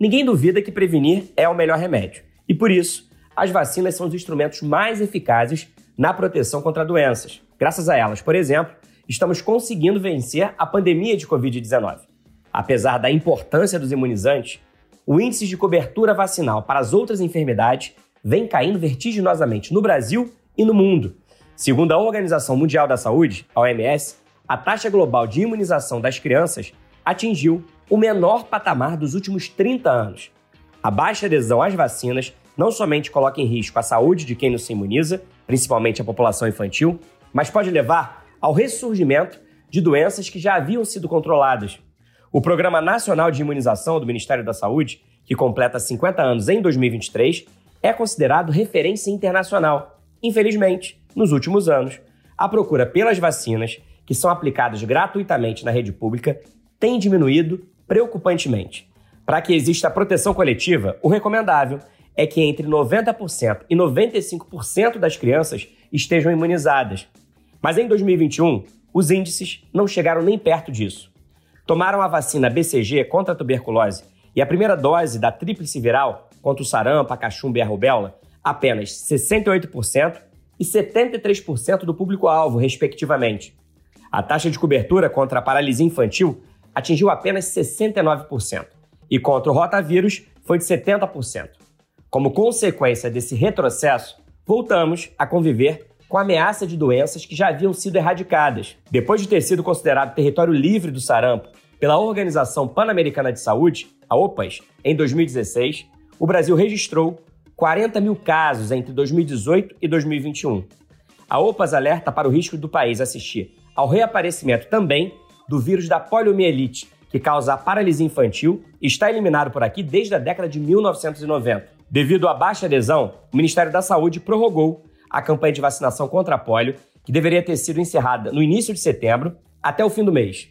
Ninguém duvida que prevenir é o melhor remédio. E por isso, as vacinas são os instrumentos mais eficazes na proteção contra doenças. Graças a elas, por exemplo, estamos conseguindo vencer a pandemia de Covid-19. Apesar da importância dos imunizantes, o índice de cobertura vacinal para as outras enfermidades vem caindo vertiginosamente no Brasil e no mundo. Segundo a Organização Mundial da Saúde, a OMS, a taxa global de imunização das crianças atingiu o menor patamar dos últimos 30 anos. A baixa adesão às vacinas não somente coloca em risco a saúde de quem não se imuniza, principalmente a população infantil, mas pode levar ao ressurgimento de doenças que já haviam sido controladas. O Programa Nacional de Imunização do Ministério da Saúde, que completa 50 anos em 2023, é considerado referência internacional. Infelizmente, nos últimos anos, a procura pelas vacinas que são aplicados gratuitamente na rede pública tem diminuído preocupantemente. Para que exista proteção coletiva, o recomendável é que entre 90% e 95% das crianças estejam imunizadas. Mas em 2021, os índices não chegaram nem perto disso. Tomaram a vacina BCG contra a tuberculose e a primeira dose da tríplice viral contra o sarampo, a cachumba e a rubéola apenas 68% e 73% do público-alvo, respectivamente. A taxa de cobertura contra a paralisia infantil atingiu apenas 69% e contra o rotavírus foi de 70%. Como consequência desse retrocesso, voltamos a conviver com a ameaça de doenças que já haviam sido erradicadas. Depois de ter sido considerado território livre do sarampo pela Organização Pan-Americana de Saúde, a OPAS, em 2016, o Brasil registrou 40 mil casos entre 2018 e 2021. A OPAS alerta para o risco do país assistir ao reaparecimento também do vírus da poliomielite, que causa a paralisia infantil e está eliminado por aqui desde a década de 1990. Devido à baixa adesão, o Ministério da Saúde prorrogou a campanha de vacinação contra a polio, que deveria ter sido encerrada no início de setembro, até o fim do mês.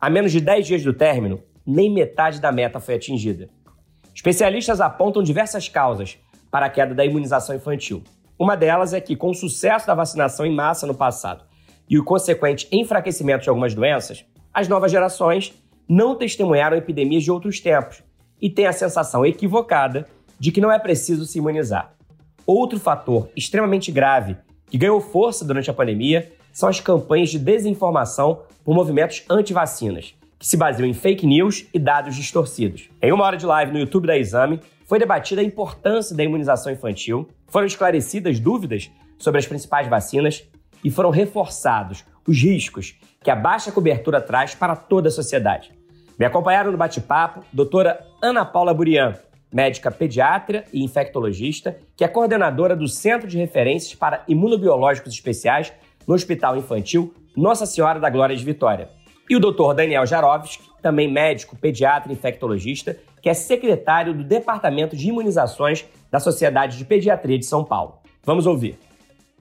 A menos de 10 dias do término, nem metade da meta foi atingida. Especialistas apontam diversas causas para a queda da imunização infantil. Uma delas é que, com o sucesso da vacinação em massa no passado e o consequente enfraquecimento de algumas doenças, as novas gerações não testemunharam epidemias de outros tempos e têm a sensação equivocada de que não é preciso se imunizar. Outro fator extremamente grave que ganhou força durante a pandemia são as campanhas de desinformação por movimentos anti-vacinas, que se baseiam em fake news e dados distorcidos. Em uma hora de live no YouTube da Exame, foi debatida a importância da imunização infantil, foram esclarecidas dúvidas sobre as principais vacinas e foram reforçados os riscos que a baixa cobertura traz para toda a sociedade. Me acompanharam no bate-papo doutora Ana Paula Burian, médica pediatra e infectologista, que é coordenadora do Centro de Referências para Imunobiológicos Especiais no Hospital Infantil Nossa Senhora da Glória de Vitória. E o doutor Daniel Jarovski, também médico, pediatra e infectologista, que é secretário do Departamento de Imunizações da Sociedade de Pediatria de São Paulo. Vamos ouvir.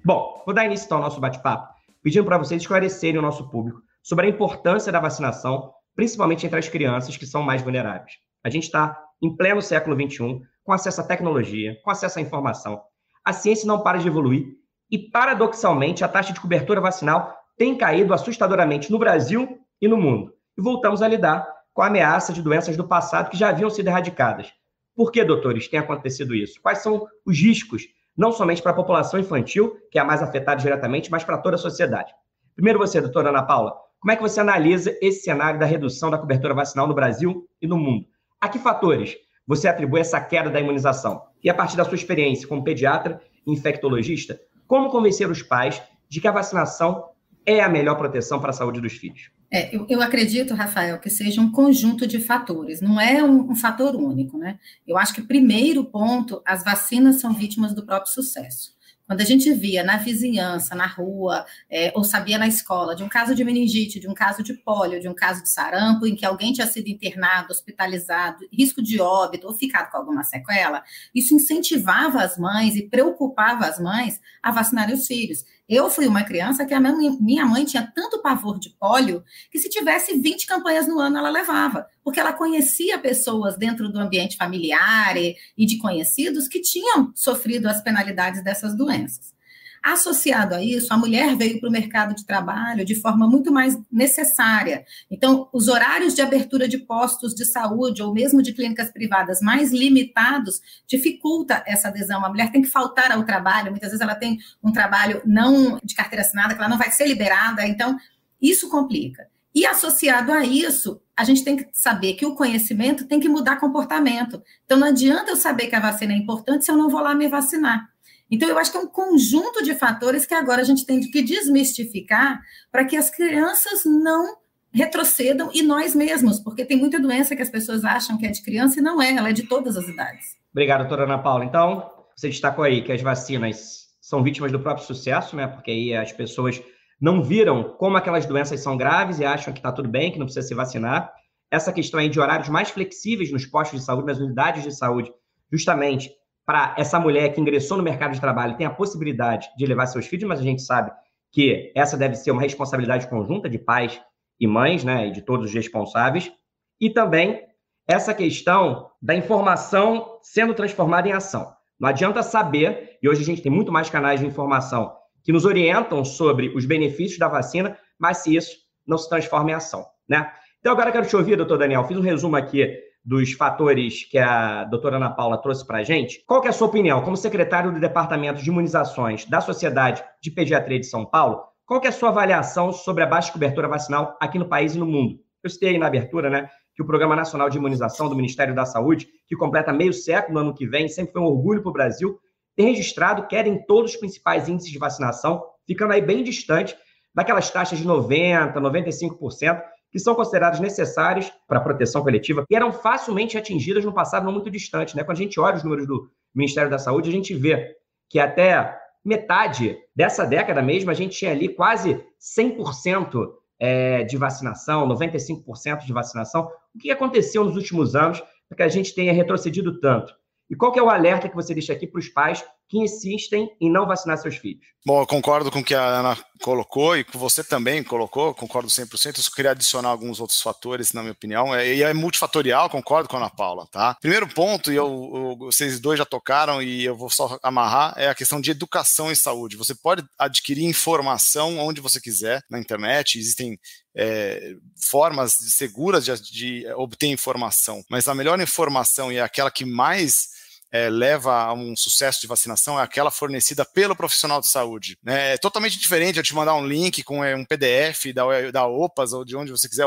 Bom, vou dar início então ao nosso bate-papo, pedindo para vocês esclarecerem o nosso público sobre a importância da vacinação, principalmente entre as crianças que são mais vulneráveis. A gente está em pleno século XXI, com acesso à tecnologia, com acesso à informação. A ciência não para de evoluir e, paradoxalmente, a taxa de cobertura vacinal tem caído assustadoramente no Brasil e no mundo. E voltamos a lidar com a ameaça de doenças do passado que já haviam sido erradicadas. Por que, doutores, tem acontecido isso? Quais são os riscos não somente para a população infantil, que é a mais afetada diretamente, mas para toda a sociedade. Primeiro você, doutora Ana Paula, como é que você analisa esse cenário da redução da cobertura vacinal no Brasil e no mundo? A que fatores você atribui essa queda da imunização? E a partir da sua experiência como pediatra e infectologista, como convencer os pais de que a vacinação é a melhor proteção para a saúde dos filhos? É, eu, eu, acredito, Rafael, que seja um conjunto de fatores, não é um, um, fator único, né? Eu acho que, primeiro ponto, as vacinas são vítimas do próprio sucesso. Quando a gente via na vizinhança, na rua, é, ou sabia na escola de um caso de meningite, de um caso de pólio, de um caso de sarampo, em que alguém tinha sido internado, hospitalizado, risco de óbito ou ficado com alguma sequela, isso incentivava as mães e preocupava as mães a vacinarem os filhos. Eu fui uma criança que a minha mãe tinha tanto pavor de pólio que se tivesse 20 campanhas no ano ela levava, porque ela conhecia pessoas dentro do ambiente familiar e, de conhecidos que tinham sofrido as penalidades dessas doenças. Associado a isso, a mulher veio para o mercado de trabalho de forma muito mais necessária. Então, os horários de abertura de postos de saúde ou mesmo de clínicas privadas mais limitados dificulta essa adesão. A mulher tem que faltar ao trabalho, muitas vezes ela tem um trabalho não de carteira assinada, que ela não vai ser liberada, então isso complica. E associado a isso, a gente tem que saber que o conhecimento tem que mudar comportamento. Então, não adianta eu saber que a vacina é importante se eu não vou lá me vacinar. Então, eu acho que é um conjunto de fatores que agora a gente tem que desmistificar para que as crianças não retrocedam e nós mesmos, porque tem muita doença que as pessoas acham que é de criança e não é, ela é de todas as idades. Obrigado, doutora Ana Paula. Então, você destacou aí que as vacinas são vítimas do próprio sucesso, né? Porque aí as pessoas não viram como aquelas doenças são graves e acham que está tudo bem, que não precisa se vacinar. Essa questão aí de horários mais flexíveis nos postos de saúde, nas unidades de saúde, justamente para essa mulher que ingressou no mercado de trabalho ter a possibilidade de levar seus filhos, mas a gente sabe que essa deve ser uma responsabilidade conjunta de pais e mães, né, e de todos os responsáveis, e também essa questão da informação sendo transformada em ação. Não adianta saber, e hoje a gente tem muito mais canais de informação que nos orientam sobre os benefícios da vacina, mas se isso não se transforma em ação, né? Então agora quero te ouvir, doutor Daniel, fiz um resumo aqui dos fatores que a doutora Ana Paula trouxe para a gente. Qual é a sua opinião, como secretário do Departamento de Imunizações da Sociedade de Pediatria de São Paulo, qual é a sua avaliação sobre a baixa cobertura vacinal aqui no país e no mundo? Eu citei aí na abertura, né, que o Programa Nacional de Imunização do Ministério da Saúde, que completa meio século no ano que vem, sempre foi um orgulho para o Brasil, tem registrado queda em todos os principais índices de vacinação, ficando aí bem distante daquelas taxas de 90%, 95%, que são consideradas necessárias para a proteção coletiva e eram facilmente atingidas no passado não muito distante. Né? Quando a gente olha os números do Ministério da Saúde, a gente vê que até metade dessa década mesmo, a gente tinha ali quase 100% é, de vacinação, 95% de vacinação. O que aconteceu nos últimos anos para que a gente tenha retrocedido tanto? E qual que é o alerta que você deixa aqui para os pais que insistem em não vacinar seus filhos? Bom, eu concordo com o que a Ana colocou e que você também colocou, concordo 100%. Eu só queria adicionar alguns outros fatores, na minha opinião. É, e é multifatorial, concordo com a Ana Paula, tá? Primeiro ponto, e eu, eu, vocês dois já tocaram e eu vou só amarrar, é a questão de educação em saúde. Você pode adquirir informação onde você quiser na internet, existem é, formas seguras de, de obter informação, mas a melhor informação e aquela que mais é, leva a um sucesso de vacinação é aquela fornecida pelo profissional de saúde. Né? É totalmente diferente eu te mandar um link com é, um PDF da, da OPAS ou de onde você quiser.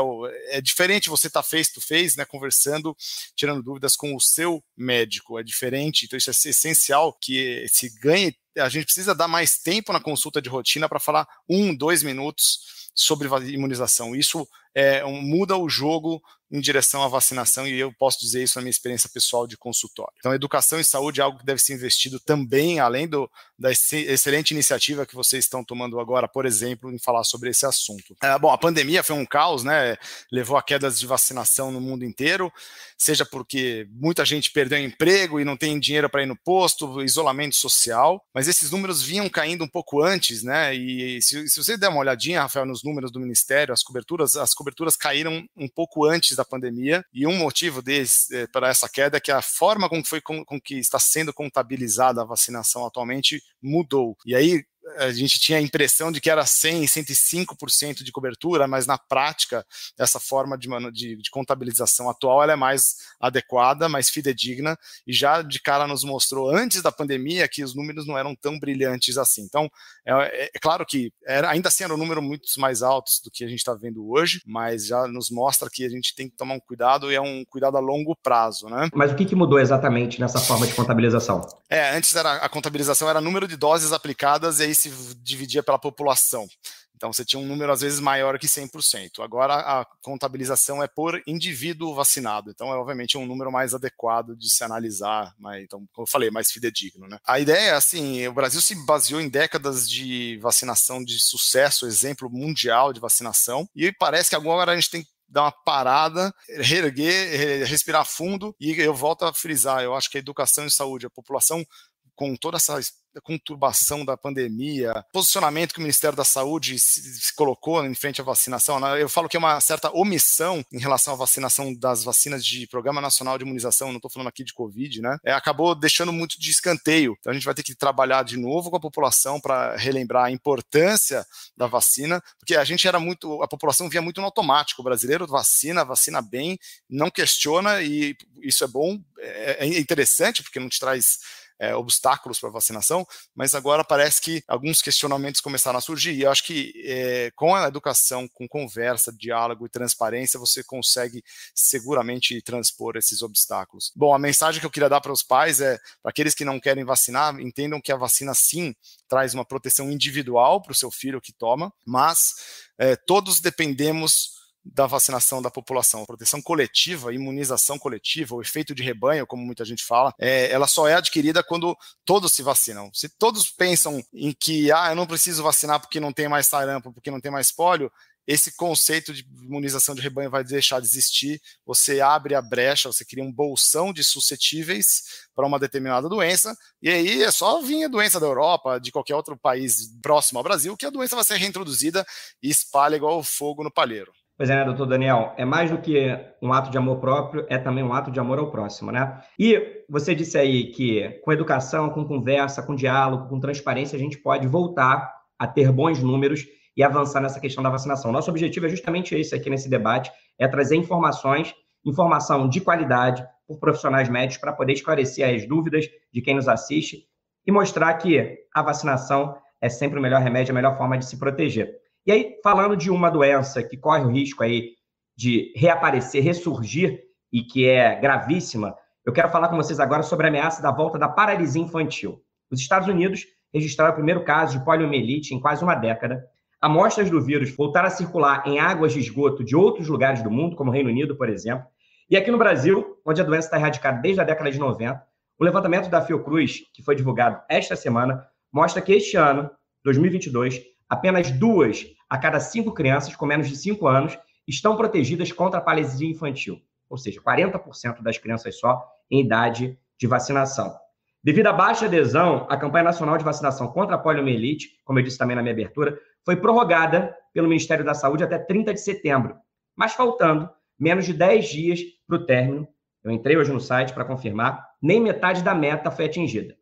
É diferente você estar tá face to face, né, conversando, tirando dúvidas com o seu médico. É diferente, então isso é essencial que se ganhe. A gente precisa dar mais tempo na consulta de rotina para falar um, dois minutos sobre imunização. Isso é, muda o jogo em direção à vacinação e eu posso dizer isso na minha experiência pessoal de consultório. Então, educação e saúde é algo que deve ser investido também, além do, da excelente iniciativa que vocês estão tomando agora, por exemplo, em falar sobre esse assunto. É, bom, a pandemia foi um caos, né? Levou a quedas de vacinação no mundo inteiro, seja porque muita gente perdeu emprego e não tem dinheiro para ir no posto, isolamento social, mas esses números vinham caindo um pouco antes, né? E se, se você der uma olhadinha, Rafael, nos números do Ministério, as coberturas, as coberturas caíram um pouco antes da pandemia, e um motivo desse, é, para essa queda é que a forma foi, com, com que está sendo contabilizada a vacinação atualmente mudou. E aí, a gente tinha a impressão de que era 100, 105% de cobertura, mas na prática, essa forma de, de, de, contabilização atual ela é mais adequada, mais fidedigna, e já de cara nos mostrou antes da pandemia que os números não eram tão brilhantes assim. Então, é, é, é claro que era, ainda assim era um número muito mais altos do que a gente está vendo hoje, mas já nos mostra que a gente tem que tomar um cuidado e é um cuidado a longo prazo. Né? Mas o que, que mudou exatamente nessa forma de contabilização? É, antes era, a contabilização era número de doses aplicadas e aí se dividia pela população. Então você tinha um número às vezes maior que 100%. Agora a contabilização é por indivíduo vacinado. Então é obviamente um número mais adequado de se analisar, mas, então, como eu falei, mais fidedigno. Né? A ideia é assim: o Brasil se baseou em décadas de vacinação de sucesso, exemplo mundial de vacinação, e parece que agora a gente tem dar uma parada, reerguer, respirar fundo, e eu volto a frisar, eu acho que a educação e saúde, a população com toda essa conturbação da pandemia, posicionamento que o Ministério da Saúde se, colocou em frente à vacinação, né? eu falo que é uma certa omissão em relação à vacinação das vacinas de Programa Nacional de Imunização, não estou falando aqui de Covid, né? É, acabou deixando muito de escanteio. Então a gente vai ter que trabalhar de novo com a população para relembrar a importância da vacina, porque a gente era muito, a população via muito no automático. O brasileiro vacina, vacina bem, não questiona e isso é bom, é, é interessante porque não te traz é, obstáculos para vacinação, mas agora parece que alguns questionamentos começaram a surgir. E eu acho que é, com a educação, com conversa, diálogo e transparência, você consegue seguramente transpor esses obstáculos. Bom, a mensagem que eu queria dar para os pais é: para aqueles que não querem vacinar, entendam que a vacina sim traz uma proteção individual para o seu filho que toma, mas é, todos dependemos da vacinação da população. A proteção coletiva, imunização coletiva, o efeito de rebanho, como muita gente fala, é, ela só é adquirida quando todos se vacinam. Se todos pensam em que, ah, eu não preciso vacinar porque não tem mais sarampo, porque não tem mais polio, esse conceito de imunização de rebanho vai deixar de existir. Você abre a brecha, você cria um bolsão de suscetíveis para uma determinada doença, e aí é só vir a doença da Europa, de qualquer outro país próximo ao Brasil, que a doença vai ser reintroduzida e espalha igual fogo no palheiro. Pois é, né, doutor Daniel? É mais do que um ato de amor próprio, é também um ato de amor ao próximo, né? E você disse aí que com educação, com conversa, com diálogo, com transparência, a gente pode voltar a ter bons números e avançar nessa questão da vacinação. Nosso objetivo é justamente esse aqui nesse debate, é trazer informações, informação de qualidade por profissionais médicos para poder esclarecer as dúvidas de quem nos assiste e mostrar que a vacinação é sempre o melhor remédio, a melhor forma de se proteger. E aí, falando de uma doença que corre o risco aí de reaparecer, ressurgir e que é gravíssima, eu quero falar com vocês agora sobre a ameaça da volta da paralisia infantil. Os Estados Unidos registraram o primeiro caso de poliomielite em quase uma década. Amostras do vírus voltaram a circular em águas de esgoto de outros lugares do mundo, como o Reino Unido, por exemplo. E aqui no Brasil, onde a doença está erradicada desde a década de 90, o levantamento da Fiocruz, que foi divulgado esta semana, mostra que este ano, 2022, apenas duas a cada cinco crianças com menos de cinco anos estão protegidas contra a paralisia infantil, ou seja, 40% das crianças só em idade de vacinação. Devido à baixa adesão, a campanha nacional de vacinação contra a poliomielite, como eu disse também na minha abertura, foi prorrogada pelo Ministério da Saúde até 30 de setembro, mas faltando menos de 10 dias para o término, eu entrei hoje no site para confirmar, nem metade da meta foi atingida.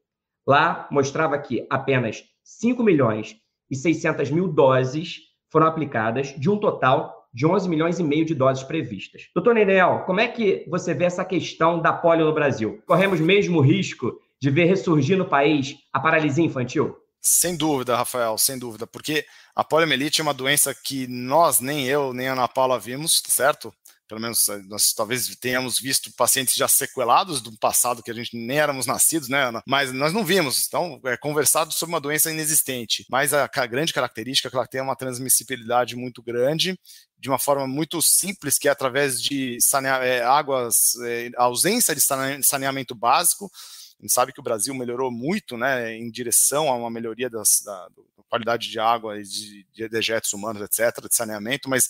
Lá mostrava que apenas 5 milhões e 600 mil doses foram aplicadas de um total de 11 milhões e meio de doses previstas. Doutor Nenel, como é que você vê essa questão da polio no Brasil? Corremos mesmo risco de ver ressurgir no país a paralisia infantil? Sem dúvida, Rafael, sem dúvida, porque a poliomielite é uma doença que nós, nem eu, nem a Ana Paula vimos, certo? Pelo menos eh, nós talvez tenhamos visto pacientes já sequelados do passado que a gente nem éramos nascidos, né? Mas nós não vimos. Então, é conversado sobre uma doença inexistente. Mas a, grande característica é que ela tem uma transmissibilidade muito grande, de uma forma muito simples, que é através de sanea, é, águas, é, ausência de saneamento básico. A gente sabe que o Brasil melhorou muito né, em direção a uma melhoria das, da, da qualidade de água e de, de dejetos humanos, etc., de saneamento, mas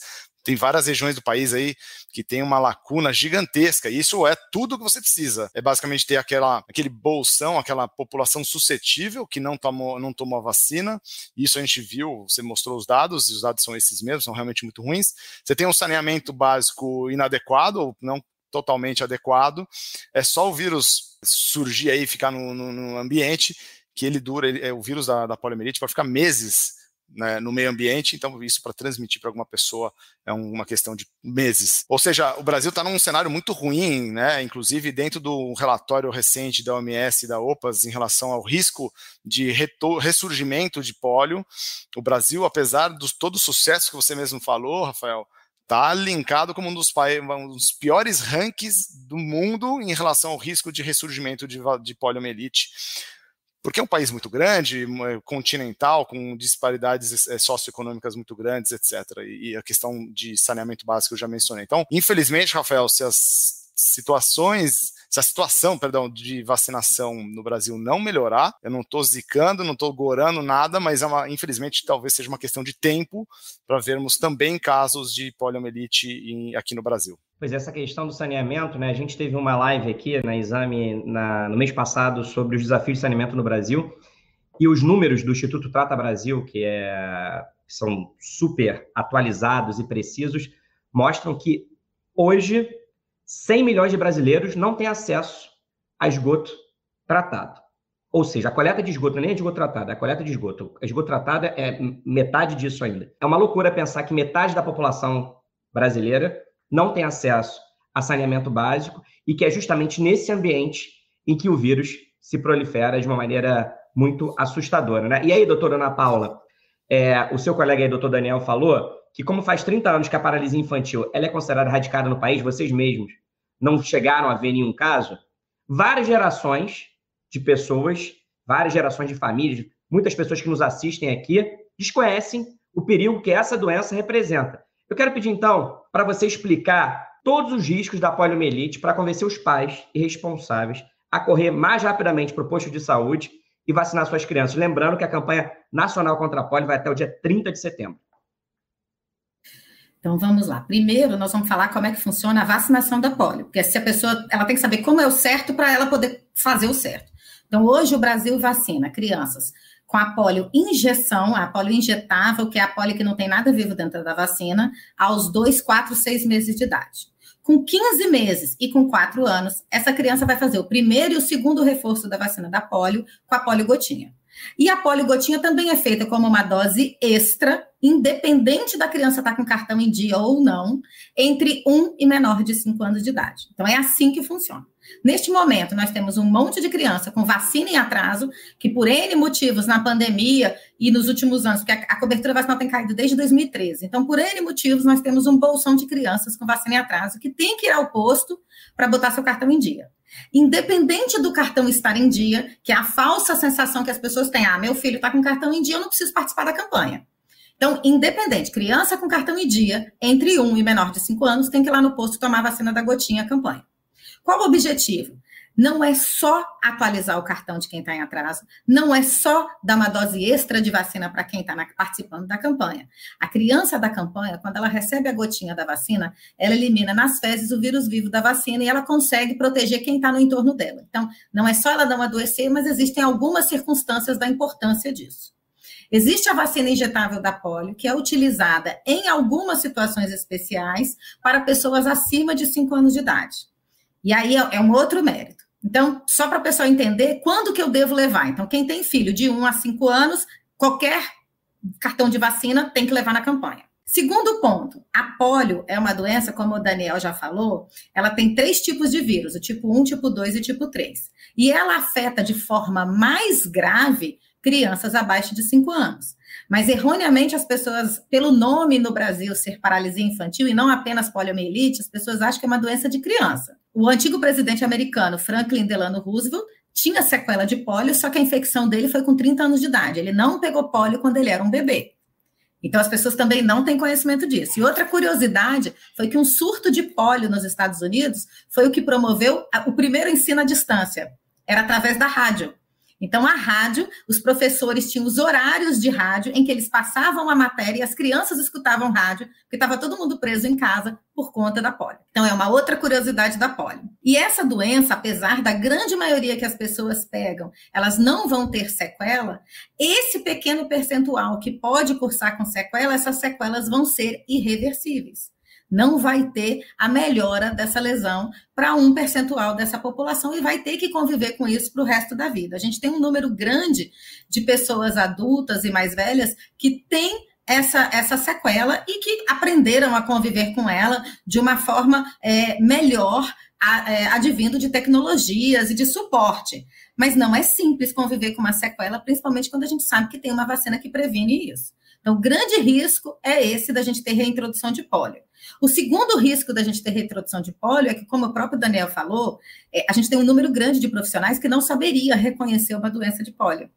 tem várias regiões do país aí que tem uma lacuna gigantesca. E isso é tudo que você precisa. É basicamente ter aquela, aquele bolsão, aquela população suscetível que não tomou, não tomou a vacina. Isso a gente viu, você mostrou os dados, e os dados são esses mesmos, são realmente muito ruins. Você tem um saneamento básico inadequado, ou não totalmente adequado. É só o vírus surgir aí, ficar no, no, no ambiente, que ele dura, ele, é, o vírus da, da poliomielite vai ficar meses né, no meio ambiente, então isso para transmitir para alguma pessoa é uma questão de meses. Ou seja, o Brasil está num cenário muito ruim, né, inclusive dentro do relatório recente da OMS e da OPAS em relação ao risco de ressurgimento de pólio, o Brasil, apesar de todo o sucesso que você mesmo falou, Rafael, está linkado como um dos, um dos, piores rankings do mundo em relação ao risco de ressurgimento de, de poliomielite porque é um país muito grande, continental, com disparidades é, socioeconômicas muito grandes, etc. E a questão de saneamento básico eu já mencionei. Então, infelizmente, Rafael, se as situações se a situação, perdão, de vacinação no Brasil não melhorar, eu não estou zicando, não estou gorando nada, mas é uma, infelizmente talvez seja uma questão de tempo para vermos também casos de poliomielite em, aqui no Brasil. Pois essa questão do saneamento, né? A gente teve uma live aqui na Exame na, no mês passado sobre os desafios de saneamento no Brasil e os números do Instituto Trata Brasil, que é, são super atualizados e precisos, mostram que hoje 100 milhões de brasileiros não têm acesso a esgoto tratado. Ou seja, a coleta de esgoto é nem esgoto tratado, é a coleta de esgoto. A esgoto tratado é metade disso ainda. É uma loucura pensar que metade da população brasileira não tem acesso a saneamento básico e que é justamente nesse ambiente em que o vírus se prolifera de uma maneira muito assustadora. Né? E aí, doutora Ana Paula, é, o seu colega aí, doutor Daniel, falou que como faz 30 anos que a paralisia infantil ela é considerada radicada no país, vocês mesmos não chegaram a ver nenhum caso, várias gerações de pessoas, várias gerações de famílias, muitas pessoas que nos assistem aqui, desconhecem o perigo que essa doença representa. Eu quero pedir, então, para você explicar todos os riscos da poliomielite para convencer os pais e responsáveis a correr mais rapidamente para o posto de saúde e vacinar suas crianças. Lembrando que a campanha nacional contra a polio vai até o dia 30 de setembro. Então vamos lá. Primeiro, nós vamos falar como é que funciona a vacinação da polio, porque se a pessoa, ela tem que saber como é o certo para ela poder fazer o certo. Então hoje o Brasil vacina crianças com a polio injeção, a polio injetável, que é a polio que não tem nada vivo dentro da vacina, aos 2, 4, 6 meses de idade. Com 15 meses e com 4 anos, essa criança vai fazer o primeiro e o segundo reforço da vacina da polio com a polio gotinha. E a poligotinha também é feita como uma dose extra, independente da criança estar tá com cartão em dia ou não, entre 1 e menor de 5 anos de idade. Então é assim que funciona. Neste momento, nós temos um monte de criança com vacina em atraso, que por N motivos na pandemia e nos últimos anos, porque a, cobertura vacinal tem caído desde 2013. Então, por N motivos, nós temos um bolsão de crianças com vacina em atraso que tem que ir ao posto para botar seu cartão em dia. Independente do cartão estar em dia, que é a falsa sensação que as pessoas têm, ah, meu filho está com cartão em dia, eu não preciso participar da campanha. Então, independente, criança com cartão em dia, entre 1 e menor de 5 anos, tem que ir lá no posto tomar a vacina da gotinha campanha. Qual o objetivo? não é só atualizar o cartão de quem está em atraso, não é só dar uma dose extra de vacina para quem está participando da campanha. A criança da campanha, quando ela recebe a gotinha da vacina, ela elimina nas fezes o vírus vivo da vacina e ela consegue proteger quem está no entorno dela. Então, não é só ela não adoecer, mas existem algumas circunstâncias da importância disso. Existe a vacina injetável da polio, que é utilizada em algumas situações especiais para pessoas acima de 5 anos de idade. E aí é, é um outro mérito. Então, só para o pessoal entender quando que eu devo levar. Então, quem tem filho de 1 a 5 anos, qualquer cartão de vacina tem que levar na campanha. Segundo ponto, a polio é uma doença, como o Daniel já falou, ela tem três tipos de vírus, o tipo 1, tipo 2 e tipo 3. E ela afeta de forma mais grave crianças abaixo de 5 anos. Mas erroneamente as pessoas, pelo nome no Brasil ser paralisia infantil e não apenas poliomielite, as pessoas acham que é uma doença de criança. O antigo presidente americano Franklin Delano Roosevelt tinha sequela de pólio, só que a infecção dele foi com 30 anos de idade. Ele não pegou pólio quando ele era um bebê. Então, as pessoas também não têm conhecimento disso. E outra curiosidade foi que um surto de pólio nos Estados Unidos foi o que promoveu o primeiro ensino à distância. Era através da rádio. Então, a rádio, os professores tinham os horários de rádio em que eles passavam a matéria e as crianças escutavam rádio, porque estava todo mundo preso em casa por conta da polio. Então, é uma outra curiosidade da polio. E essa doença, apesar da grande maioria que as pessoas pegam, elas não vão ter sequela, esse pequeno percentual que pode cursar com sequela, essas sequelas vão ser irreversíveis não vai ter a melhora dessa lesão para um percentual dessa população e vai ter que conviver com isso para o resto da vida. A gente tem um número grande de pessoas adultas e mais velhas que têm essa, essa sequela e que aprenderam a conviver com ela de uma forma é, melhor, advindo de tecnologias e de suporte. Mas não é simples conviver com uma sequela, principalmente quando a gente sabe que tem uma vacina que previne isso. Então, o grande risco é esse da gente ter reintrodução de pólio. O segundo risco da gente ter reintrodução de pólio é que, como o próprio Daniel falou, é, a gente tem um número grande de profissionais que não saberia reconhecer uma doença de pólio.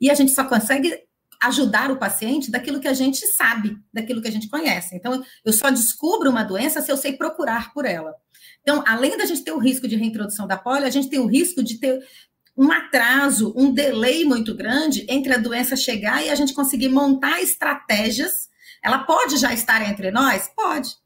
E a gente só consegue ajudar o paciente daquilo que a gente sabe, daquilo que a gente conhece. Então, eu só descubro uma doença se eu sei procurar por ela. Então, além da gente ter o risco de reintrodução da polio, a gente tem o risco de ter um atraso, um delay muito grande entre a doença chegar e a gente conseguir montar estratégias. Ela pode já estar entre nós? Pode.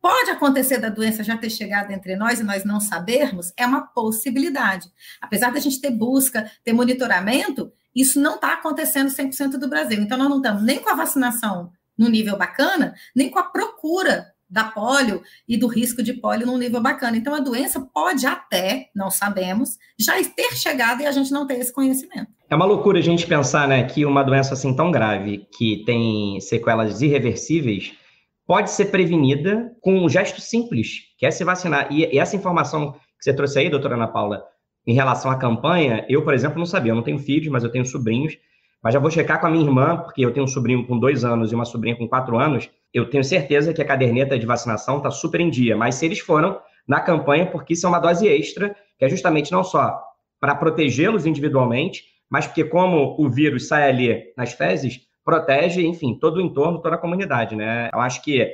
Pode acontecer da doença já ter chegado entre nós e nós não sabermos? É uma possibilidade. Apesar da gente ter busca, ter monitoramento, isso não está acontecendo 100% do Brasil. Então, nós não estamos nem com a vacinação no nível bacana, nem com a procura da polio e do risco de polio num nível bacana. Então, a doença pode até, não sabemos, já ter chegado e a gente não ter esse conhecimento. É uma loucura a gente pensar né, que uma doença assim tão grave, que tem sequelas irreversíveis, pode ser prevenida com um gesto simples, que é se vacinar. E, essa informação que você trouxe aí, doutora Ana Paula, em relação à campanha, eu, por exemplo, não sabia. Eu não tenho filhos, mas eu tenho sobrinhos. Mas já vou checar com a minha irmã, porque eu tenho um sobrinho com dois anos e uma sobrinha com quatro anos. Eu tenho certeza que a caderneta de vacinação está super em dia. Mas se eles foram na campanha, porque isso é uma dose extra, que é justamente não só para protegê-los individualmente, mas porque como o vírus sai ali nas fezes, protege, enfim, todo o entorno, toda a comunidade, né? Eu acho que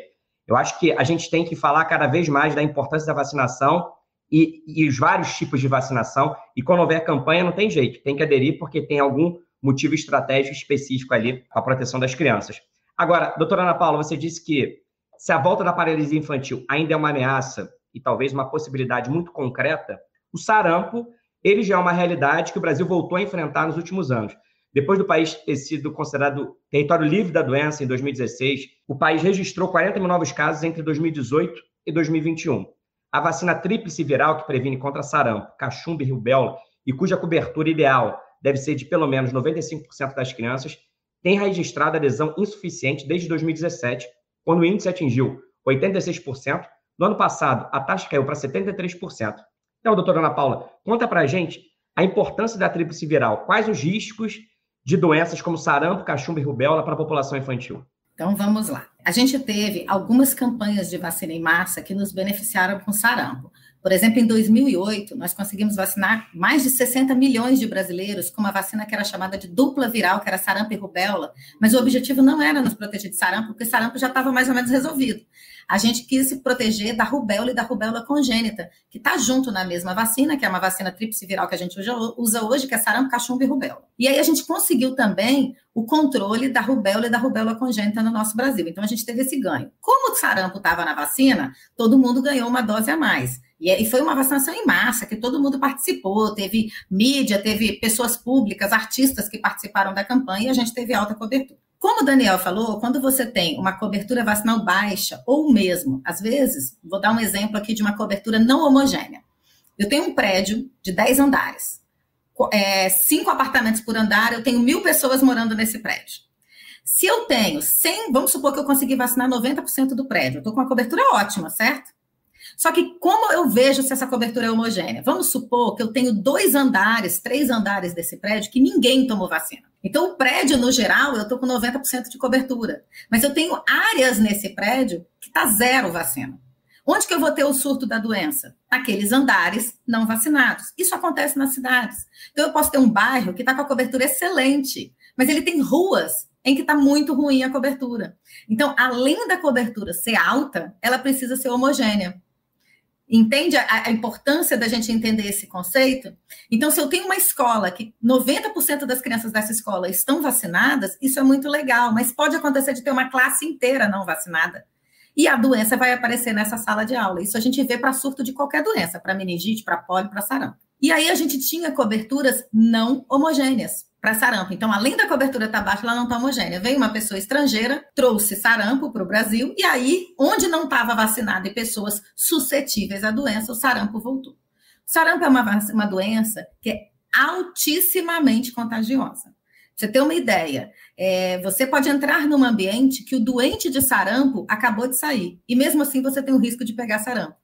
eu acho que a gente tem que falar cada vez mais da importância da vacinação e, e os vários tipos de vacinação. E quando houver campanha, não tem jeito, tem que aderir porque tem algum motivo estratégico específico ali para a proteção das crianças. Agora, doutora Ana Paula, você disse que se a volta da paralisia infantil ainda é uma ameaça e talvez uma possibilidade muito concreta, o sarampo ele já é uma realidade que o Brasil voltou a enfrentar nos últimos anos. Depois do país ter sido considerado território livre da doença em 2016, o país registrou 40 mil novos casos entre 2018 e 2021. A vacina tríplice viral que previne contra sarampo, cachumba e rubéola e cuja cobertura ideal deve ser de pelo menos 95% das crianças, tem registrado adesão insuficiente desde 2017, quando o índice atingiu 86%. No ano passado, a taxa caiu para 73%. Então, doutora Ana Paula, conta para a gente a importância da tríplice viral. Quais os riscos de doenças como sarampo, cachumba e rubéola para a população infantil? Então vamos lá. A gente teve algumas campanhas de vacina em massa que nos beneficiaram com sarampo. Por exemplo, em 2008, nós conseguimos vacinar mais de 60 milhões de brasileiros com uma vacina que era chamada de dupla viral, que era sarampo e rubéola, mas o objetivo não era nos proteger de sarampo, porque sarampo já estava mais ou menos resolvido. A gente quis se proteger da rubéola e da rubéola congênita, que está junto na mesma vacina, que é uma vacina tríplice viral que a gente usa hoje, que é sarampo, cachumba e rubéola. E aí a gente conseguiu também o controle da rubéola e da rubéola congênita no nosso Brasil. Então a gente teve esse ganho. Como o sarampo estava na vacina, todo mundo ganhou uma dose a mais. E, foi uma vacinação em massa, que todo mundo participou, teve mídia, teve pessoas públicas, artistas que participaram da campanha e a gente teve alta cobertura. Como o Daniel falou, quando você tem uma cobertura vacinal baixa, ou mesmo, às vezes, vou dar um exemplo aqui de uma cobertura não homogênea. Eu tenho um prédio de 10 andares, é, cinco apartamentos por andar, eu tenho mil pessoas morando nesse prédio. Se eu tenho 100, vamos supor que eu consegui vacinar 90% do prédio, eu estou com uma cobertura ótima, certo? Só que como eu vejo se essa cobertura é homogênea? Vamos supor que eu tenho dois andares, três andares desse prédio que ninguém tomou vacina. Então, o prédio, no geral, eu estou com 90% de cobertura. Mas eu tenho áreas nesse prédio que está zero vacina. Onde que eu vou ter o surto da doença? Aqueles andares não vacinados. Isso acontece nas cidades. Então, eu posso ter um bairro que está com a cobertura excelente, mas ele tem ruas em que está muito ruim a cobertura. Então, além da cobertura ser alta, ela precisa ser homogênea. Entende a, a, importância da gente entender esse conceito? Então, se eu tenho uma escola que 90% das crianças dessa escola estão vacinadas, isso é muito legal, mas pode acontecer de ter uma classe inteira não vacinada. E a doença vai aparecer nessa sala de aula. Isso a gente vê para surto de qualquer doença, para meningite, para pólio, para sarampo. E aí a gente tinha coberturas não homogêneas para sarampo. Então, além da cobertura estar tá ela não está homogênea. Veio uma pessoa estrangeira, trouxe sarampo para o Brasil, e aí, onde não estava vacinada e pessoas suscetíveis à doença, o sarampo voltou. O sarampo é uma, uma doença que é altissimamente contagiosa. você ter uma ideia, é, você pode entrar num ambiente que o doente de sarampo acabou de sair, e mesmo assim você tem o risco de pegar sarampo.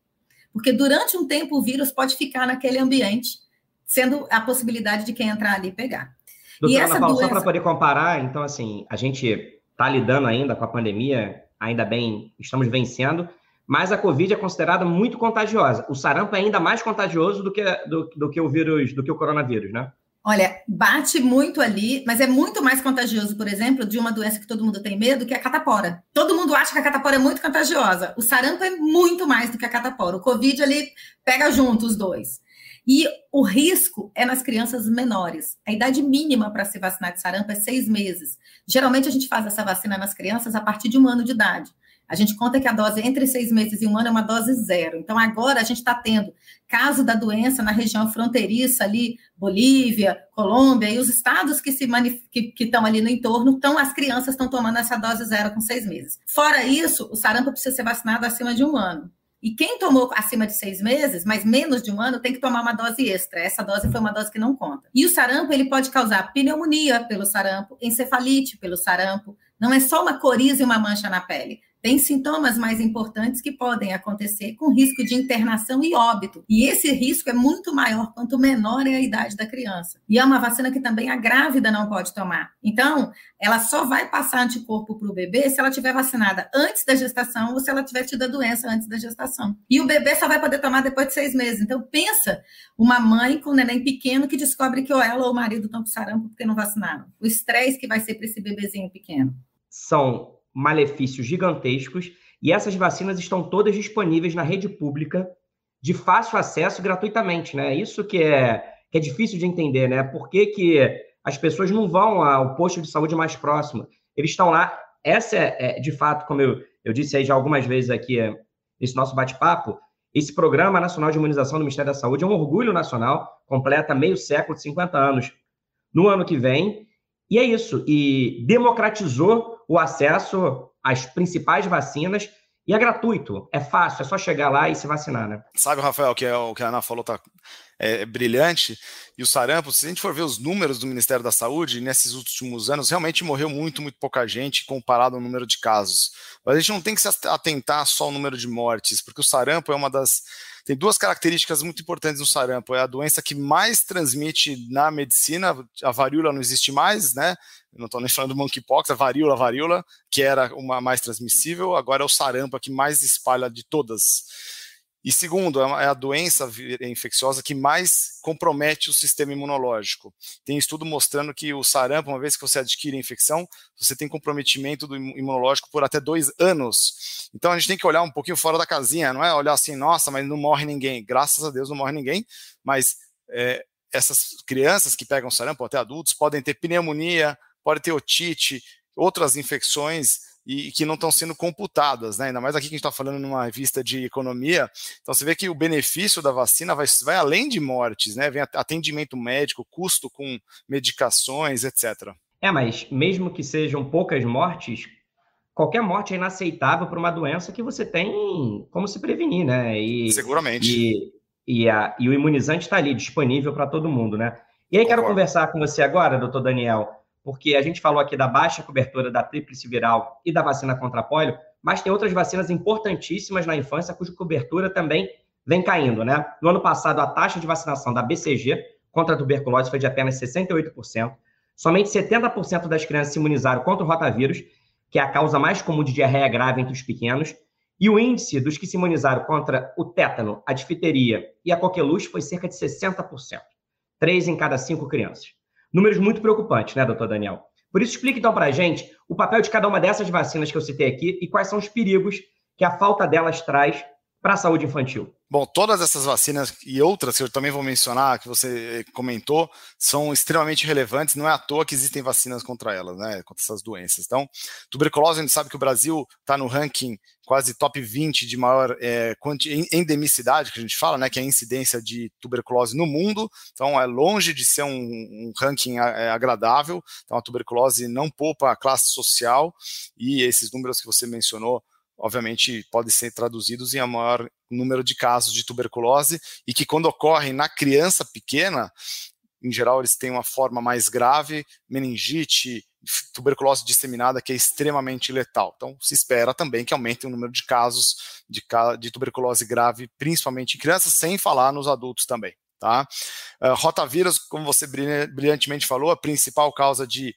Porque durante um tempo o vírus pode ficar naquele ambiente, sendo a possibilidade de quem entrar ali pegar. Doutora Ana Paula, doença... só para poder comparar, então, assim, a gente está lidando ainda com a pandemia, ainda bem, estamos vencendo, mas a Covid é considerada muito contagiosa. O sarampo é ainda mais contagioso do que, do, do que o vírus, do que o coronavírus, né? Olha, bate muito ali, mas é muito mais contagioso, por exemplo, de uma doença que todo mundo tem medo, que é a catapora. Todo mundo acha que a catapora é muito contagiosa. O sarampo é muito mais do que a catapora. O Covid, ele pega junto os dois. E o risco é nas crianças menores. A idade mínima para se vacinar de sarampo é seis meses. Geralmente a gente faz essa vacina nas crianças a partir de um ano de idade. A gente conta que a dose entre seis meses e um ano é uma dose zero. Então, agora a gente está tendo caso da doença na região fronteiriça ali, Bolívia, Colômbia, e os estados que se que estão ali no entorno, então as crianças estão tomando essa dose zero com seis meses. Fora isso, o sarampo precisa ser vacinado acima de um ano. E quem tomou acima de seis meses, mas menos de um ano, tem que tomar uma dose extra. Essa dose foi uma dose que não conta. E o sarampo, ele pode causar pneumonia pelo sarampo, encefalite pelo sarampo. Não é só uma coriza e uma mancha na pele tem sintomas mais importantes que podem acontecer com risco de internação e óbito. E esse risco é muito maior quanto menor é a idade da criança. E é uma vacina que também a grávida não pode tomar. Então, ela só vai passar anticorpo para o bebê se ela tiver vacinada antes da gestação ou se ela tiver tido a doença antes da gestação. E o bebê só vai poder tomar depois de seis meses. Então, pensa uma mãe com um neném pequeno que descobre que ou ela ou o marido estão com sarampo porque não vacinaram. O estresse que vai ser para esse bebezinho pequeno. São malefícios gigantescos e essas vacinas estão todas disponíveis na rede pública de fácil acesso gratuitamente, né? Isso que é, que é difícil de entender, né? Por que, que as pessoas não vão ao posto de saúde mais próximo? Eles estão lá. Essa é, é de fato, como eu, eu disse aí já algumas vezes aqui é, nesse nosso bate-papo, esse Programa Nacional de Imunização do Ministério da Saúde é um orgulho nacional, completa meio século de 50 anos no ano que vem, e é isso, e democratizou o acesso às principais vacinas e é gratuito, é fácil, é só chegar lá e se vacinar, né? Sabe, Rafael, que é o que a Ana falou tá é, é, brilhante. E o sarampo, se a gente for ver os números do Ministério da Saúde, nesses últimos anos, realmente morreu muito, muito pouca gente comparado ao número de casos. Mas a gente não tem que se atentar só ao número de mortes, porque o sarampo é uma das tem duas características muito importantes no sarampo. É a doença que mais transmite na medicina, a varíola não existe mais, né? não estou nem falando do monkeypox, a varíola, a varíola, que era uma mais transmissível, agora é o sarampo que mais espalha de todas. E segundo, é, é a doença infecciosa que mais compromete o sistema imunológico. Tem estudo mostrando que o sarampo, uma vez que você adquire a infecção, você tem comprometimento do imunológico por até dois anos. Então a gente tem que olhar um pouquinho fora da casinha, não é olhar assim, nossa, mas não morre ninguém. Graças a Deus não morre ninguém, mas é, essas crianças que pegam sarampo, até adultos, podem ter pneumonia, podem ter otite, outras infecções e, que não estão sendo computadas, né? Ainda mais aqui que a gente está falando numa vista de economia. Então você vê que o benefício da vacina vai, vai além de mortes, né? Vem atendimento médico, custo com medicações, etc. É, mas mesmo que sejam poucas mortes, qualquer morte é inaceitável para uma doença que você tem como se prevenir, né? E, Seguramente. E, e, a, e o imunizante está ali, disponível para todo mundo, né? E aí Concordo. quero conversar com você agora, doutor Daniel, porque a gente falou aqui da baixa cobertura da tríplice viral e da vacina contra polio, mas tem outras vacinas importantíssimas na infância cuja cobertura também vem caindo, né? No ano passado, a taxa de vacinação da BCG contra a tuberculose foi de apenas 68%. Somente 70% das crianças se imunizaram contra o rotavírus, que é a causa mais comum de diarreia grave entre os pequenos. E o índice dos que se imunizaram contra o tétano, a difteria e a coqueluche foi cerca de 60%. Três em cada cinco crianças. Números muito preocupantes, né, doutor Daniel? Por isso, explique então para a gente o papel de cada uma dessas vacinas que eu citei aqui e quais são os perigos que a falta delas traz para a saúde infantil. Bom, todas essas vacinas e outras que eu também vou mencionar, que você comentou, são extremamente relevantes. Não é à toa que existem vacinas contra elas, né? Contra essas doenças. Então, tuberculose, a gente sabe que o Brasil está no ranking quase top 20 de maior é, endemicidade, que a gente fala, né? Que é a incidência de tuberculose no mundo. Então, é longe de ser um, um ranking é, agradável. Então, a tuberculose não poupa a classe social e esses números que você mencionou obviamente, podem ser traduzidos em a maior número de casos de tuberculose e que quando ocorrem na criança pequena, em geral, eles têm uma forma mais grave, meningite, tuberculose disseminada, que é extremamente letal. Então, se espera também que aumente o número de casos de, de tuberculose grave, principalmente em crianças, sem falar nos adultos também. Tá? Uh, rotavírus, como você brilhantemente falou, a principal causa de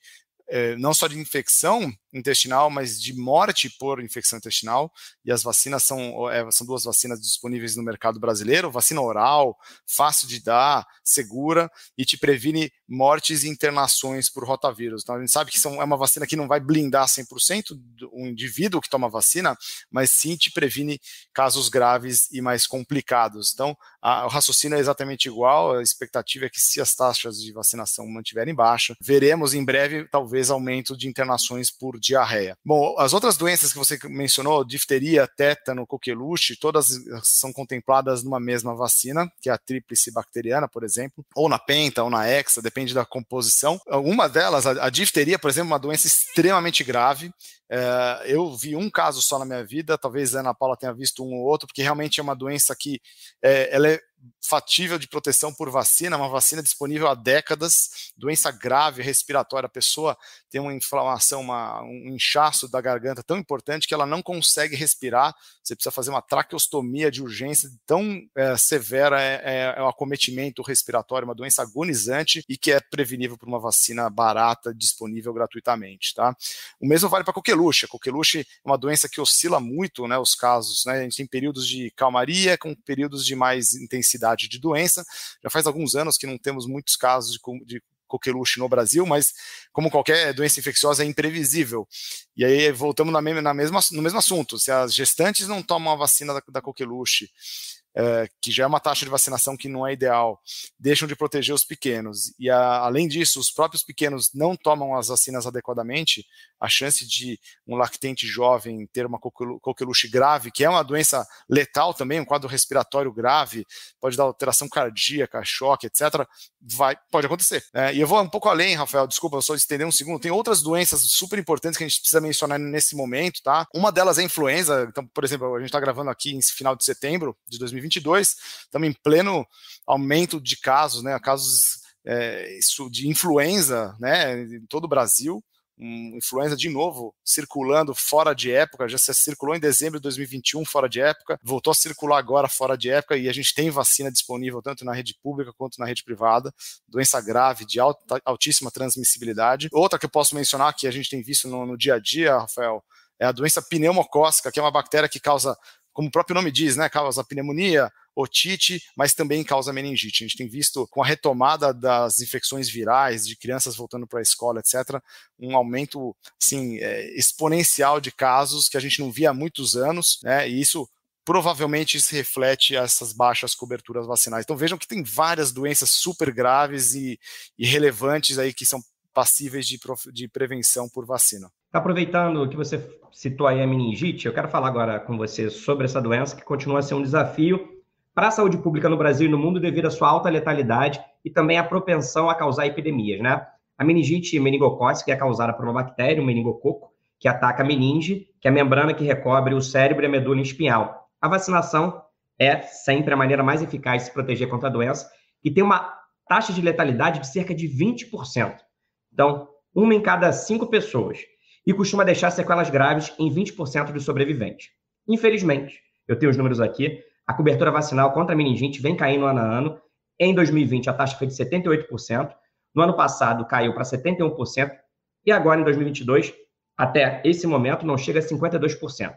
eh, não só de infecção intestinal, mas de morte por infecção intestinal. E as vacinas são, é, são duas vacinas disponíveis no mercado brasileiro: vacina oral, fácil de dar, segura e te previne mortes e internações por rotavírus. Então a gente sabe que são, é uma vacina que não vai blindar 100% o indivíduo que toma vacina, mas sim te previne casos graves e mais complicados. Então a, o raciocínio é exatamente igual. A expectativa é que se as taxas de vacinação mantiverem baixa, veremos em breve talvez aumento de internações por diarreia. Bom, as outras doenças que você mencionou, difteria, tétano, coqueluche, todas são contempladas numa mesma vacina, que é a tríplice bacteriana, por exemplo, ou na penta, ou na hexa, depende da composição. Uma delas, a, a difteria, por exemplo, é uma doença extremamente grave, é, eu vi um caso só na minha vida, talvez a Ana Paula tenha visto um ou outro, porque realmente é uma doença que é, ela é fatível de proteção por vacina, uma vacina disponível há décadas, doença grave respiratória, a pessoa tem uma inflamação, uma, um inchaço da garganta tão importante que ela não consegue respirar, você precisa fazer uma traqueostomia de urgência, tão é, severa é, é, é, o acometimento respiratório, uma doença agonizante e que é prevenível por uma vacina barata, disponível gratuitamente, tá? O mesmo vale para coqueluche, a coqueluche é uma doença que oscila muito, né, os casos, né, a gente tem períodos de calmaria com períodos de mais intensidade gravidade de doença. Já faz alguns anos que não temos muitos casos de, de coqueluche no Brasil, mas como qualquer doença infecciosa é imprevisível. E aí voltamos na mesma, na mesma, no mesmo assunto. Se as gestantes não tomam a vacina da, da coqueluche, que já é uma taxa de vacinação que não é ideal, deixam de proteger os pequenos. E a, além disso, os próprios pequenos não tomam as vacinas adequadamente, a chance de um lactente jovem ter uma coqueluche grave, que é uma doença letal também, um quadro respiratório grave, pode dar alteração cardíaca, choque, etc., vai, pode acontecer. É, e eu vou um pouco além, Rafael, desculpa, eu só estender um segundo. Tem outras doenças super importantes que a gente precisa mencionar nesse momento, tá? Uma delas é a influenza. Então, por exemplo, a gente está gravando aqui em final de setembro de 2022, estamos em pleno aumento de casos, né? Casos é, de influenza, né? Em todo o Brasil um influenza de novo circulando fora de época, já se circulou em dezembro de 2021 fora de época, voltou a circular agora fora de época e a gente tem vacina disponível tanto na rede pública quanto na rede privada, doença grave de alta, altíssima transmissibilidade. Outra que eu posso mencionar que a gente tem visto no, no dia a dia, Rafael, é a doença pneumocócica, que é uma bactéria que causa como o próprio nome diz, né, causa pneumonia, otite, mas também causa meningite. A gente tem visto com a retomada das infecções virais de crianças voltando para a escola, etc., um aumento assim, é, exponencial de casos que a gente não via há muitos anos, né, e isso provavelmente se reflete essas baixas coberturas vacinais. Então vejam que tem várias doenças super graves e, e relevantes aí que são passíveis de, de prevenção por vacina. Aproveitando que você citou aí a meningite, eu quero falar agora com você sobre essa doença que continua a ser um desafio para a saúde pública no Brasil e no mundo devido à sua alta letalidade e também à propensão a causar epidemias, né? A meningite meningocócica é causada por uma bactéria, o meningococo, que ataca a meninge, que é a membrana que recobre o cérebro e a medula espinhal. A vacinação é sempre a maneira mais eficaz de se proteger contra a doença e tem uma taxa de letalidade de cerca de 20%. Então, uma em cada cinco pessoas e costuma deixar sequelas graves em 20% dos sobreviventes. Infelizmente, eu tenho os números aqui, a cobertura vacinal contra a meningite vem caindo ano a ano. Em 2020, a taxa foi de 78%, no ano passado caiu para 71%, e agora, em 2022, até esse momento, não chega a 52%.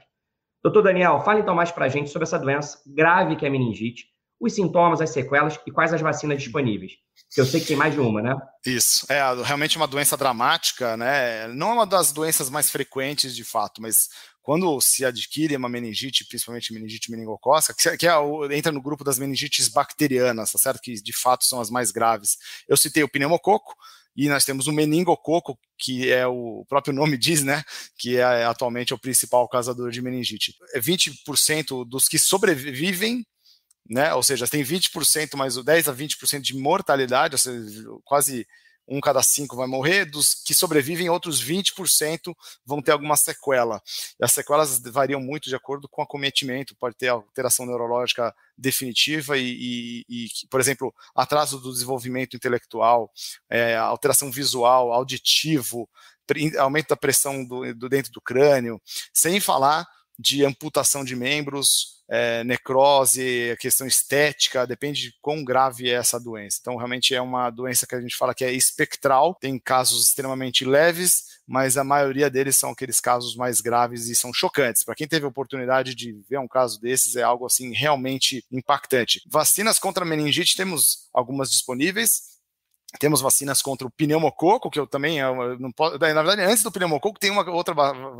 Doutor Daniel, fale então mais para a gente sobre essa doença grave que é a meningite, os sintomas, as sequelas e quais as vacinas disponíveis. Que eu sei que tem mais de uma, né? Isso. É realmente uma doença dramática, né? Não é uma das doenças mais frequentes de fato, mas quando se adquire uma meningite, principalmente meningite meningocócica, que, é, é, entra no grupo das meningites bacterianas, tá certo? Que de fato são as mais graves. Eu citei o pneumococo, e nós temos o meningococo, que é o próprio nome diz, né, que é atualmente o principal causador de meningite. 20% é dos que sobrevivem né? Ou seja, tem 20% mais 10 a 20% de mortalidade, ou seja, quase um cada cinco vai morrer, dos que sobrevivem, outros 20% vão ter alguma sequela. E as sequelas variam muito de acordo com o acometimento, pode ter alteração neurológica definitiva e, e, e por exemplo, atraso do desenvolvimento intelectual, é, alteração visual, auditivo, aumento da pressão do, do dentro do crânio, sem falar de amputação de membros, é, necrose, questão estética, depende de quão grave é essa doença. Então, realmente é uma doença que a gente fala que é espectral, tem casos extremamente leves, mas a maioria deles são aqueles casos mais graves e são chocantes. Para quem teve a oportunidade de ver um caso desses, é algo assim realmente impactante. Vacinas contra meningite temos algumas disponíveis, temos vacinas contra o pneumococo, que eu também eu não posso, na verdade, antes do pneumococo tem uma outra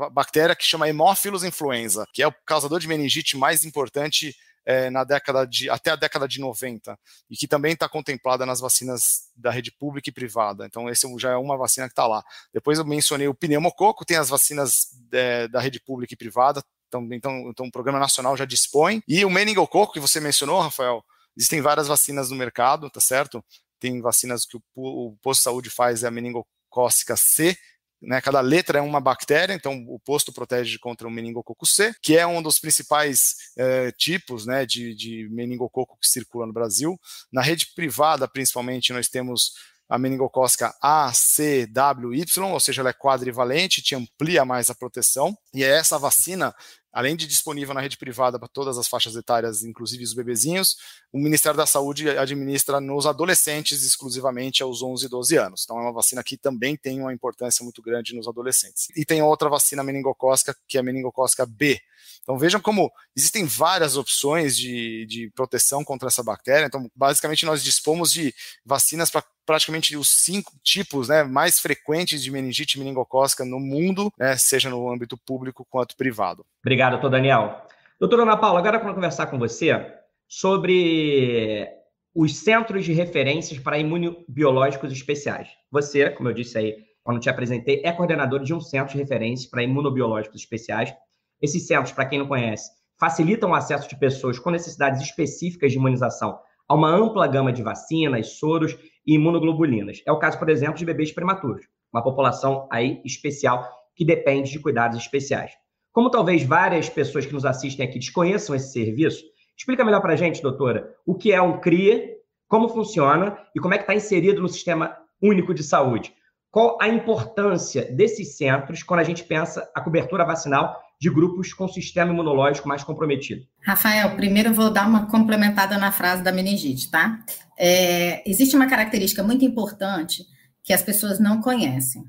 bactéria que chama Haemophilus influenza, que é o causador de meningite mais importante é, na década de até a década de 90 e que também está contemplada nas vacinas da rede pública e privada. Então esse já é uma vacina que está lá. Depois eu mencionei o pneumococo, tem as vacinas é, da rede pública e privada. Então, então, então o programa nacional já dispõe e o meningococo que você mencionou, Rafael. Existem várias vacinas no mercado, tá certo? Tem vacinas que o, o posto de saúde faz, é a meningocócica C, né, cada letra é uma bactéria, então o posto protege contra o meningococo C, que é um dos principais é, tipos né, de, de meningococo que circula no Brasil. Na rede privada, principalmente, nós temos a meningocócica A, C, W, Y, ou seja, ela é quadrivalente, te amplia mais a proteção. E é essa vacina além de disponível na rede privada para todas as faixas etárias, inclusive os bebezinhos, o Ministério da Saúde administra nos adolescentes exclusivamente aos 11 e 12 anos. Então é uma vacina que também tem uma importância muito grande nos adolescentes. E tem outra vacina meningocócica, que é a meningocócica B. Então vejam como existem várias opções de, de proteção contra essa bactéria. Então, basicamente, nós dispomos de vacinas para praticamente os cinco tipos né, mais frequentes de meningite meningocócica no mundo, né, seja no âmbito público quanto privado. Obrigado, doutor Daniel. Doutora Ana Paula, agora eu quero conversar com você sobre os centros de referências para imunobiológicos especiais. Você, como eu disse aí quando te apresentei, é coordenador de um centro de referência para imunobiológicos especiais. Esses centros, para quem não conhece, facilitam o acesso de pessoas com necessidades específicas de imunização a uma ampla gama de vacinas, soros e imunoglobulinas. É o caso, por exemplo, de bebês prematuros, uma população aí especial que depende de cuidados especiais. Como talvez várias pessoas que nos assistem aqui desconheçam esse serviço, explica melhor para a gente, doutora, o que é um CRIA, como funciona e como é que está inserido no Sistema Único de Saúde. Qual a importância desses centros quando a gente pensa a cobertura vacinal de grupos com sistema imunológico mais comprometido. Rafael, primeiro eu vou dar uma complementada na frase da meningite, tá? É, existe uma característica muito importante que as pessoas não conhecem.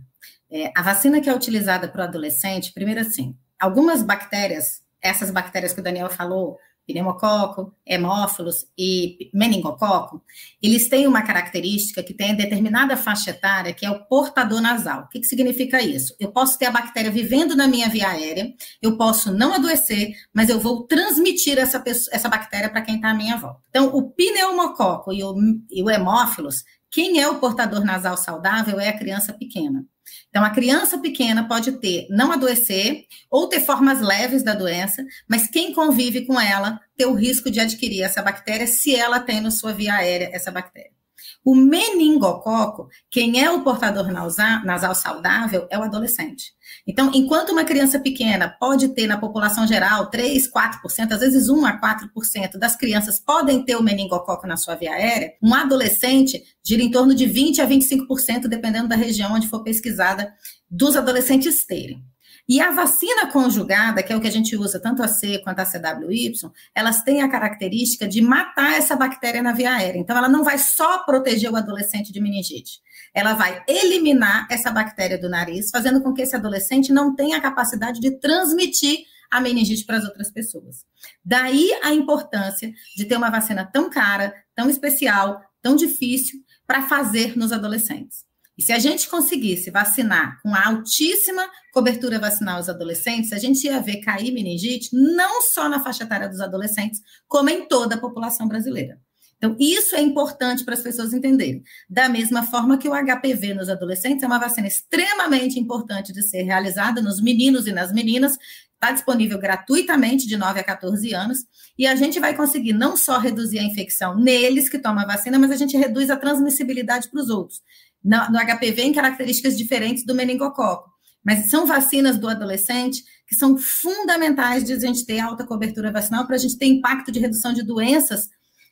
É, a vacina que é utilizada para o adolescente, primeiro assim, algumas bactérias, essas bactérias que o Daniel falou, pneumococo, hemófilos e meningococo, eles têm uma característica que tem determinada faixa etária, que é o portador nasal. O que, que significa isso? Eu posso ter a bactéria vivendo na minha via aérea, eu posso não adoecer, mas eu vou transmitir essa, pessoa, essa bactéria para quem está à minha volta. Então, o pneumococo e o, e o hemófilos, quem é o portador nasal saudável é a criança pequena. Então, a criança pequena pode ter, não adoecer, ou ter formas leves da doença, mas quem convive com ela ter o risco de adquirir essa bactéria se ela tem na sua via aérea essa bactéria. O meningococo, quem é o portador nasal saudável, é o adolescente. Então, enquanto uma criança pequena pode ter na população geral 3, 4%, às vezes 1 a 4% das crianças podem ter o meningococo na sua via aérea, um adolescente gira em torno de 20 a 25%, dependendo da região onde for pesquisada, dos adolescentes terem. E a vacina conjugada, que é o que a gente usa tanto a C quanto a CWY, elas têm a característica de matar essa bactéria na via aérea. Então, ela não vai só proteger o adolescente de meningite, ela vai eliminar essa bactéria do nariz, fazendo com que esse adolescente não tenha a capacidade de transmitir a meningite para as outras pessoas. Daí a importância de ter uma vacina tão cara, tão especial, tão difícil para fazer nos adolescentes. E se a gente conseguisse vacinar com altíssima cobertura vacinal os adolescentes, a gente ia ver cair meningite não só na faixa etária dos adolescentes, como em toda a população brasileira. Então, isso é importante para as pessoas entenderem. Da mesma forma que o HPV nos adolescentes é uma vacina extremamente importante de ser realizada nos meninos e nas meninas, está disponível gratuitamente de 9 a 14 anos, e a gente vai conseguir não só reduzir a infecção neles que tomam a vacina, mas a gente reduz a transmissibilidade para os outros. No, HPV em características diferentes do meningococo. Mas são vacinas do adolescente que são fundamentais de a gente ter alta cobertura vacinal para a gente ter impacto de redução de doenças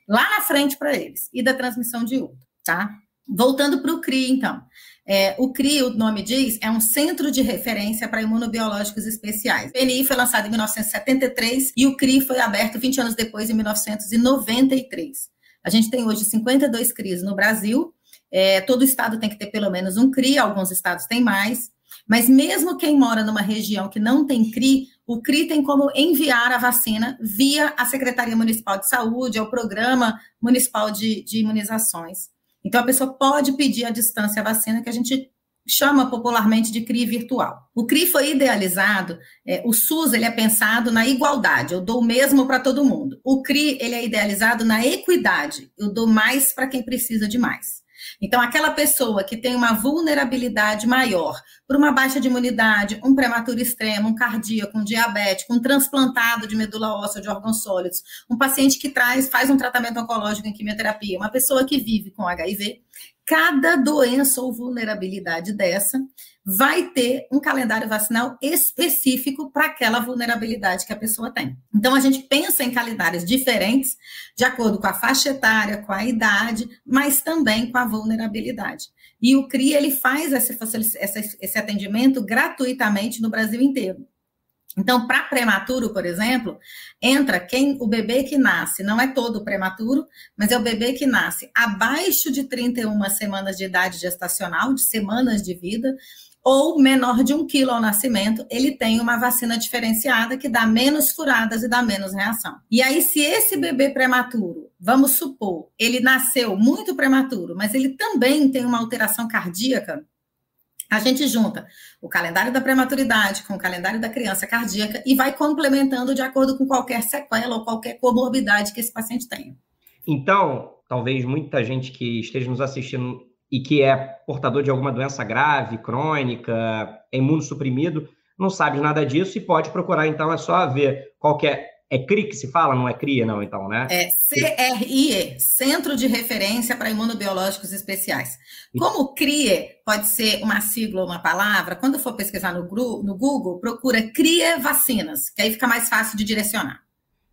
lá na frente para eles e da transmissão de outro, tá? Voltando para o CRI, então. É, o CRI, o nome diz, é um centro de referência para imunobiológicos especiais. O PNI foi lançado em 1973 e o CRI foi aberto 20 anos depois, em 1993. A gente tem hoje 52 CRIs no Brasil. É, todo estado tem que ter pelo menos um CRI, alguns estados têm mais. Mas mesmo quem mora numa região que não tem CRI, o CRI tem como enviar a vacina via a Secretaria Municipal de Saúde, ao Programa Municipal de, de Imunizações. Então, a pessoa pode pedir à distância a vacina, que a gente chama popularmente de CRI virtual. O CRI foi idealizado, é, o SUS ele é pensado na igualdade, eu dou o mesmo para todo mundo. O CRI ele é idealizado na equidade, eu dou mais para quem precisa de mais. Então, aquela pessoa que tem uma vulnerabilidade maior por uma baixa de imunidade, um prematuro extremo, um cardíaco, um diabético, um transplantado de medula óssea de órgãos sólidos, um paciente que traz, faz um tratamento oncológico em quimioterapia, uma pessoa que vive com HIV, cada doença ou vulnerabilidade dessa vai ter um calendário vacinal específico para aquela vulnerabilidade que a pessoa tem. Então, a gente pensa em calendários diferentes, de acordo com a faixa etária, com a idade, mas também com a vulnerabilidade. E o CRI, ele faz esse, esse atendimento gratuitamente no Brasil inteiro. Então, para prematuro, por exemplo, entra quem o bebê que nasce, não é todo prematuro, mas é o bebê que nasce abaixo de 31 semanas de idade gestacional, de semanas de vida, ou menor de um quilo ao nascimento, ele tem uma vacina diferenciada que dá menos furadas e dá menos reação. E aí, se esse bebê prematuro, vamos supor, ele nasceu muito prematuro, mas ele também tem uma alteração cardíaca, a gente junta o calendário da prematuridade com o calendário da criança cardíaca e vai complementando de acordo com qualquer sequela ou qualquer comorbidade que esse paciente tenha. Então, talvez muita gente que esteja nos assistindo e que é portador de alguma doença grave, crônica, é imunossuprimido, não sabe nada disso e pode procurar, então, é só ver qual é é CRI que se fala, não é CRIA, não, então, né? É CRIE, Centro de Referência para Imunobiológicos Especiais. Como CRIE pode ser uma sigla ou uma palavra, quando for pesquisar no, no Google, procura CRIE Vacinas, que aí fica mais fácil de direcionar.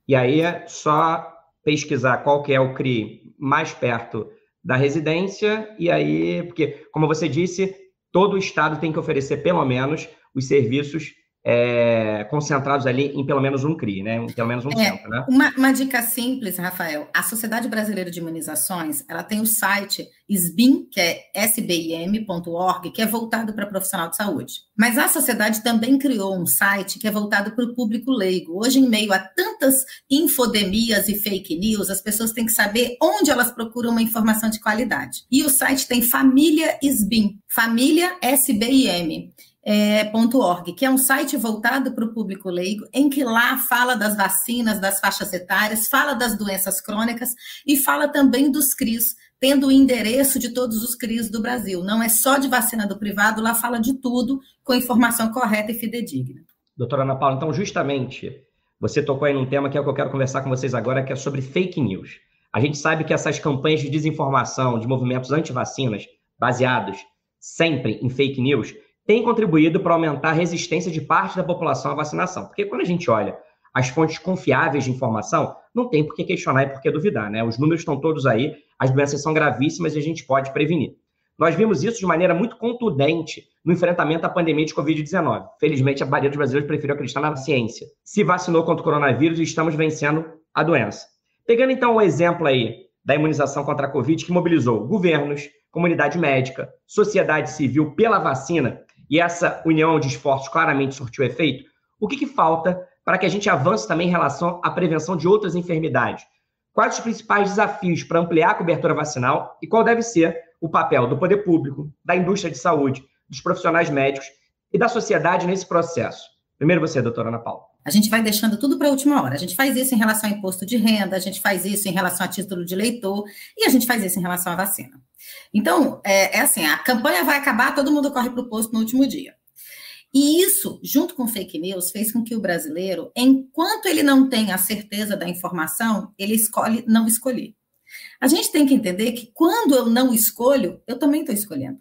E aí é só pesquisar qual que é o CRI mais perto da residência, e aí, porque, como você disse, todo o estado tem que oferecer pelo menos os serviços é, concentrados ali em pelo menos um CRI, né? Em pelo menos um é, centro, né? Uma, uma, dica simples, Rafael. A Sociedade Brasileira de Imunizações, ela tem o site SBIM, que é sbim.org, que é voltado para profissional de saúde. Mas a sociedade também criou um site que é voltado para o público leigo. Hoje, em meio a tantas infodemias e fake news, as pessoas têm que saber onde elas procuram uma informação de qualidade. E o site tem Família SBIM, Família SBIM é, .org, que é um site voltado para o público leigo, em que lá fala das vacinas, das faixas etárias, fala das doenças crônicas e fala também dos CRIs, tendo o endereço de todos os CRIs do Brasil. Não é só de vacina do privado, lá fala de tudo com informação correta e fidedigna. Doutora Ana Paula, então justamente você tocou aí num tema que é o que eu quero conversar com vocês agora, que é sobre fake news. A gente sabe que essas campanhas de desinformação, de movimentos anti-vacinas, baseados sempre em fake news, tem contribuído para aumentar a resistência de parte da população à vacinação. Porque quando a gente olha as fontes confiáveis de informação, não tem por que questionar e por que duvidar, né? Os números estão todos aí, as doenças são gravíssimas e a gente pode prevenir. Nós vimos isso de maneira muito contundente no enfrentamento à pandemia de Covid-19. Felizmente, a maioria dos brasileiros preferiu acreditar na ciência. Se vacinou contra o coronavírus e estamos vencendo a doença. Pegando então o exemplo aí da imunização contra a Covid, que mobilizou governos, comunidade médica, sociedade civil pela vacina, e essa união de esforços claramente surtiu efeito, o que, que falta para que a gente avance também em relação à prevenção de outras enfermidades? Quais os principais desafios para ampliar a cobertura vacinal e qual deve ser o papel do poder público, da indústria de saúde, dos profissionais médicos e da sociedade nesse processo? Primeiro você, doutora Ana Paula. A gente vai deixando tudo para a última hora. A gente faz isso em relação ao imposto de renda, a gente faz isso em relação a título de eleitor e a gente faz isso em relação à vacina. Então, é, é assim: a campanha vai acabar, todo mundo corre para o posto no último dia. E isso, junto com fake news, fez com que o brasileiro, enquanto ele não tem a certeza da informação, ele escolhe não escolher. A gente tem que entender que quando eu não escolho, eu também estou escolhendo.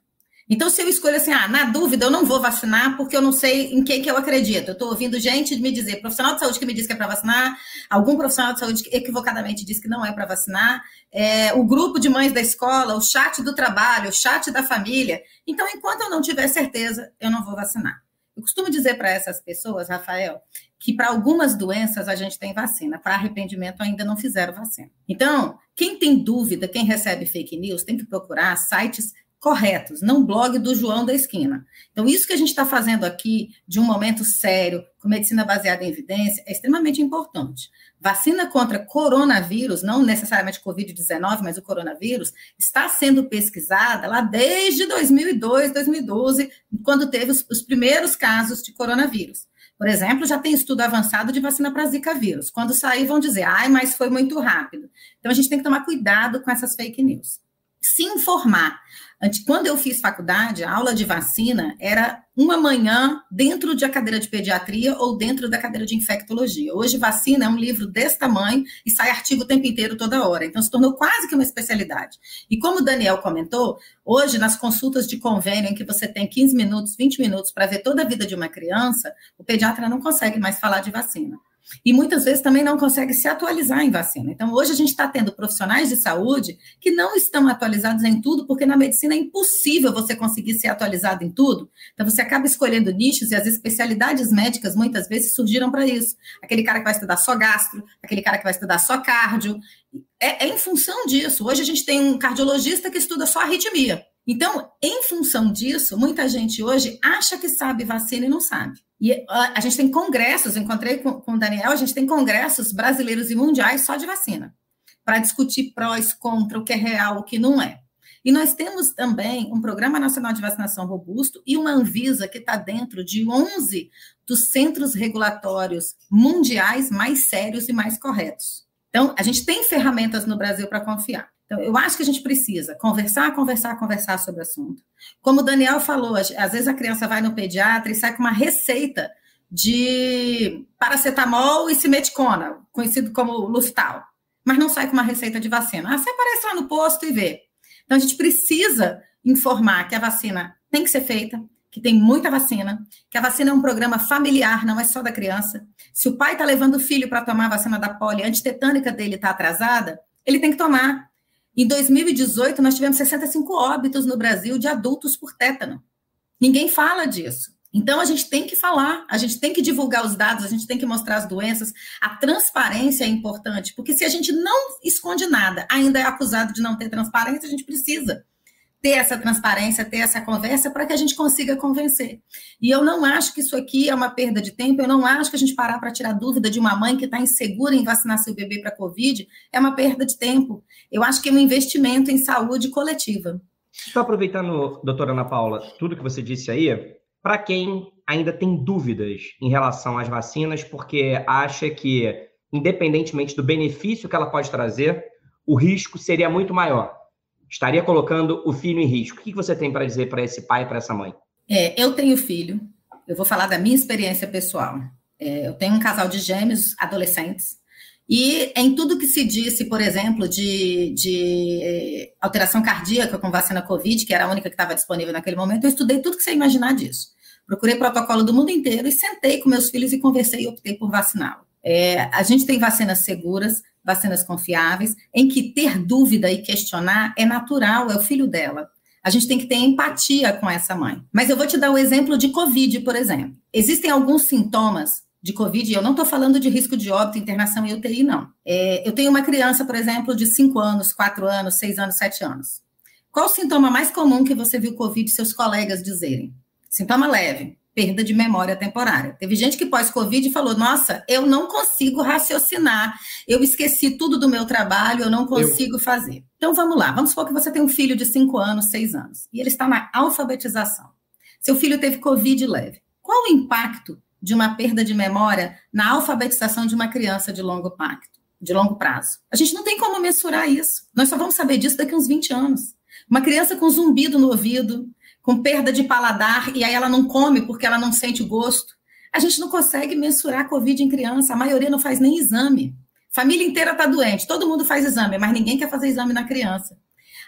Então, se eu escolho assim, ah, na dúvida, eu não vou vacinar porque eu não sei em quem que eu acredito. Eu estou ouvindo gente me dizer, profissional de saúde que me diz que é para vacinar, algum profissional de saúde que equivocadamente diz que não é para vacinar, é, o grupo de mães da escola, o chat do trabalho, o chat da família. Então, enquanto eu não tiver certeza, eu não vou vacinar. Eu costumo dizer para essas pessoas, Rafael, que para algumas doenças a gente tem vacina, para arrependimento ainda não fizeram vacina. Então, quem tem dúvida, quem recebe fake news, tem que procurar sites corretos, não blog do João da esquina. Então, isso que a gente está fazendo aqui, de um momento sério, com medicina baseada em evidência, é extremamente importante. Vacina contra coronavírus, não necessariamente Covid-19, mas o coronavírus, está sendo pesquisada lá desde 2002, 2012, quando teve os, os primeiros casos de coronavírus. Por exemplo, já tem estudo avançado de vacina para Zika vírus. Quando sair, vão dizer, ai, mas foi muito rápido. Então, a gente tem que tomar cuidado com essas fake news. Se informar. Quando eu fiz faculdade, a aula de vacina era uma manhã dentro de a cadeira de pediatria ou dentro da cadeira de infectologia. Hoje, vacina é um livro desse tamanho e sai artigo o tempo inteiro, toda hora. Então, se tornou quase que uma especialidade. E como o Daniel comentou, hoje, nas consultas de convênio, em que você tem 15 minutos, 20 minutos para ver toda a vida de uma criança, o pediatra não consegue mais falar de vacina e muitas vezes também não consegue se atualizar em vacina. Então, hoje a gente está tendo profissionais de saúde que não estão atualizados em tudo, porque na medicina é impossível você conseguir ser atualizado em tudo. Então, você acaba escolhendo nichos e as especialidades médicas muitas vezes surgiram para isso. Aquele cara que vai estudar só gastro, aquele cara que vai estudar só cardio. É, é em função disso. Hoje a gente tem um cardiologista que estuda só arritmia. Então, em função disso, muita gente hoje acha que sabe vacina e não sabe. E a, gente tem congressos, encontrei com, com o Daniel, a gente tem congressos brasileiros e mundiais só de vacina, para discutir prós, contra, o que é real, o que não é. E nós temos também um Programa Nacional de Vacinação Robusto e uma Anvisa que está dentro de 11 dos centros regulatórios mundiais mais sérios e mais corretos. Então, a gente tem ferramentas no Brasil para confiar. Então, eu acho que a gente precisa conversar, conversar, conversar sobre o assunto. Como o Daniel falou, às vezes a criança vai no pediatra e sai com uma receita de paracetamol e simeticona, conhecido como Luftal, mas não sai com uma receita de vacina. Ah, você aparece lá no posto e vê. Então, a gente precisa informar que a vacina tem que ser feita, que tem muita vacina, que a vacina é um programa familiar, não é só da criança. Se o pai está levando o filho para tomar a vacina da polio, a antitetânica dele está atrasada, ele tem que tomar. Em 2018, nós tivemos 65 óbitos no Brasil de adultos por tétano. Ninguém fala disso. Então, a gente tem que falar, a gente tem que divulgar os dados, a gente tem que mostrar as doenças. A transparência é importante, porque se a gente não esconde nada, ainda é acusado de não ter transparência, a gente precisa ter essa transparência, ter essa conversa para que a gente consiga convencer. E eu não acho que isso aqui é uma perda de tempo, eu não acho que a gente parar para tirar dúvida de uma mãe que está insegura em vacinar seu bebê para Covid é uma perda de tempo. Eu acho que é um investimento em saúde coletiva. Estou aproveitando, doutora Ana Paula, tudo que você disse aí, para quem ainda tem dúvidas em relação às vacinas, porque acha que, independentemente do benefício que ela pode trazer, o risco seria muito maior estaria colocando o filho em risco. O que você tem para dizer para esse pai e para essa mãe? É, eu tenho filho, eu vou falar da minha experiência pessoal. É, eu tenho um casal de gêmeos adolescentes, e em tudo que se disse, por exemplo, de, de é, alteração cardíaca com vacina Covid, que era a única que estava disponível naquele momento, eu estudei tudo que você imaginar disso. Procurei protocolo do mundo inteiro e sentei com meus filhos e conversei e optei por vaciná-lo. É, a gente tem vacinas seguras, vacinas confiáveis, em que ter dúvida e questionar é natural, é o filho dela. A gente tem que ter empatia com essa mãe. Mas eu vou te dar o exemplo de Covid, por exemplo. Existem alguns sintomas de Covid, e eu não estou falando de risco de óbito, internação e UTI, não. É, eu tenho uma criança, por exemplo, de 5 anos, 4 anos, 6 anos, 7 anos. Qual o sintoma mais comum que você viu Covid seus colegas dizerem? Sintoma leve perda de memória temporária. Teve gente que pós-Covid falou: Nossa, eu não consigo raciocinar, eu esqueci tudo do meu trabalho, eu não consigo eu... fazer. Então vamos lá, vamos supor que você tem um filho de 5 anos, 6 anos, e ele está na alfabetização. Seu filho teve Covid leve. Qual o impacto de uma perda de memória na alfabetização de uma criança de longo pacto, de longo prazo? A gente não tem como mensurar isso. Nós só vamos saber disso daqui a uns 20 anos. Uma criança com zumbido no ouvido, com perda de paladar, e aí ela não come porque ela não sente gosto. A gente não consegue mensurar Covid em criança, a maioria não faz nem exame. Família inteira está doente, todo mundo faz exame, mas ninguém quer fazer exame na criança.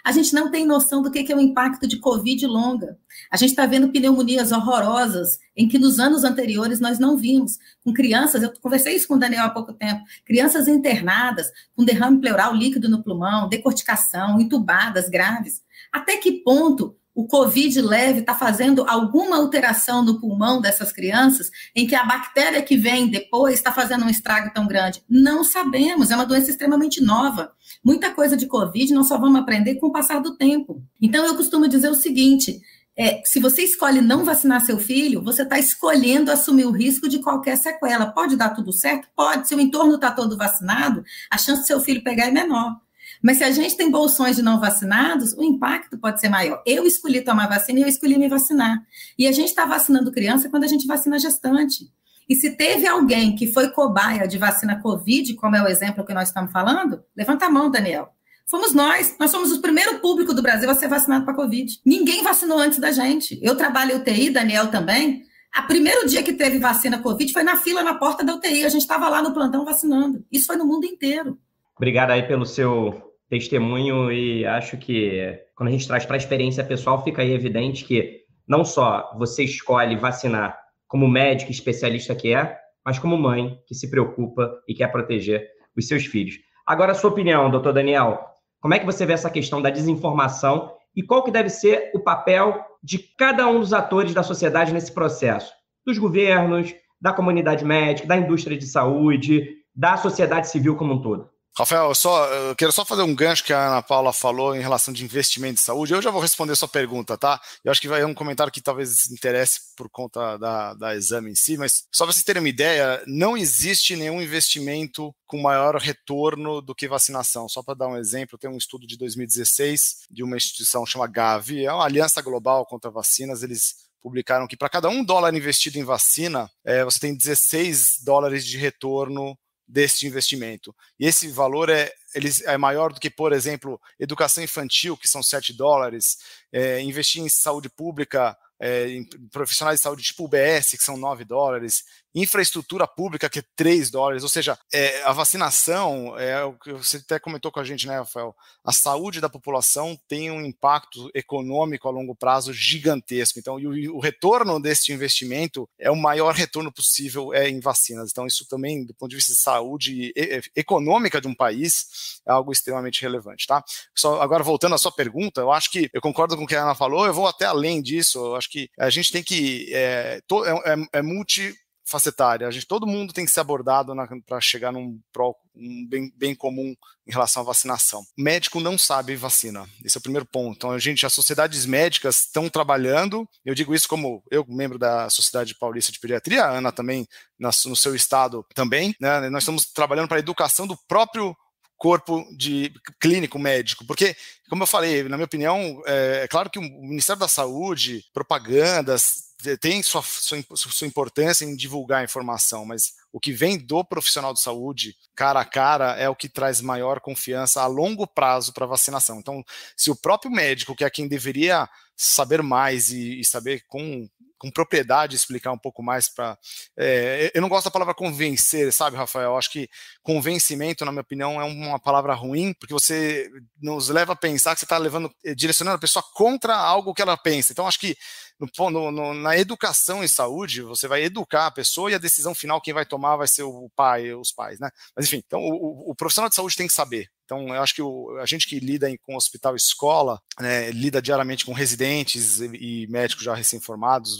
A gente não tem noção do que é o impacto de Covid longa. A gente está vendo pneumonias horrorosas em que nos anos anteriores nós não vimos. Com crianças, eu conversei isso com o Daniel há pouco tempo, crianças internadas com derrame pleural líquido no pulmão, decorticação, entubadas graves. Até que ponto o Covid leve está fazendo alguma alteração no pulmão dessas crianças, em que a bactéria que vem depois está fazendo um estrago tão grande? Não sabemos, é uma doença extremamente nova. Muita coisa de Covid nós só vamos aprender com o passar do tempo. Então, eu costumo dizer o seguinte: é, se você escolhe não vacinar seu filho, você está escolhendo assumir o risco de qualquer sequela. Pode dar tudo certo? Pode. Se o entorno está todo vacinado, a chance de seu filho pegar é menor. Mas se a gente tem bolsões de não vacinados, o impacto pode ser maior. Eu escolhi tomar vacina e eu escolhi me vacinar. E a gente está vacinando criança quando a gente vacina gestante. E se teve alguém que foi cobaia de vacina Covid, como é o exemplo que nós estamos falando, levanta a mão, Daniel. Fomos nós. Nós somos o primeiro público do Brasil a ser vacinado para Covid. Ninguém vacinou antes da gente. Eu trabalho UTI, Daniel também. A primeiro dia que teve vacina Covid foi na fila na porta da UTI. A gente estava lá no plantão vacinando. Isso foi no mundo inteiro. Obrigado aí pelo seu testemunho e acho que quando a gente traz para a experiência pessoal, fica aí evidente que não só você escolhe vacinar como médico especialista que é, mas como mãe que se preocupa e quer proteger os seus filhos. Agora, a sua opinião, doutor Daniel, como é que você vê essa questão da desinformação e qual que deve ser o papel de cada um dos atores da sociedade nesse processo? Dos governos, da comunidade médica, da indústria de saúde, da sociedade civil como um todo? Rafael, eu, só, eu quero só fazer um gancho que a Ana Paula falou em relação de investimento em saúde. Eu já vou responder sua pergunta, tá? Eu acho que vai um comentário que talvez interesse por conta da, da exame em si, mas só para vocês terem uma ideia, não existe nenhum investimento com maior retorno do que vacinação. Só para dar um exemplo, tem um estudo de 2016 de uma instituição chamada Gavi, é uma aliança global contra vacinas. Eles publicaram que para cada um dólar investido em vacina, é, você tem 16 dólares de retorno deste investimento. E esse valor é, ele é maior do que, por exemplo, educação infantil, que são 7 dólares, é, investir em saúde pública, é, em profissionais de saúde tipo UBS, que são 9 dólares, infraestrutura pública, que é 3 dólares, ou seja, é, a vacinação, é o que você até comentou com a gente, né, Rafael? A saúde da população tem um impacto econômico a longo prazo gigantesco. Então, o, o retorno desse investimento é o maior retorno possível é em vacinas. Então, isso também, do ponto de vista de saúde e, econômica de um país, é algo extremamente relevante, tá? Só, agora, voltando à sua pergunta, eu acho que eu concordo com o que a Ana falou, eu vou até além disso, eu acho que a gente tem que. É, to, é, é, é multi facetária. A gente, todo mundo tem que ser abordado para chegar num pro, um bem, bem comum em relação à vacinação. O médico não sabe vacina. Esse é o primeiro ponto. Então, a gente, as sociedades médicas estão trabalhando. Eu digo isso como eu, membro da Sociedade Paulista de Pediatria, a Ana também, na, no seu estado também. Né? Nós estamos trabalhando para a educação do próprio corpo de clínico médico, porque, como eu falei, na minha opinião, é, é claro que o Ministério da Saúde, propagandas, tem sua, sua, sua, importância em divulgar a informação, mas o que vem do profissional de saúde, cara a cara, é o que traz maior confiança a longo prazo para a vacinação. Então, se o próprio médico, que é quem deveria saber mais e, e saber com com propriedade explicar um pouco mais para. É, eu não gosto da palavra convencer, sabe, Rafael? Eu acho que convencimento, na minha opinião, é uma palavra ruim, porque você nos leva a pensar que você está levando, eh, direcionando a pessoa contra algo que ela pensa. Então, acho que no, no, na educação em saúde, você vai educar a pessoa e a decisão final quem vai tomar vai ser o pai, os pais, né? Mas enfim, então o, o profissional de saúde tem que saber. Então, eu acho que o, a gente que lida em, com hospital escola, né, lida diariamente com residentes e, e médicos já recém-formados,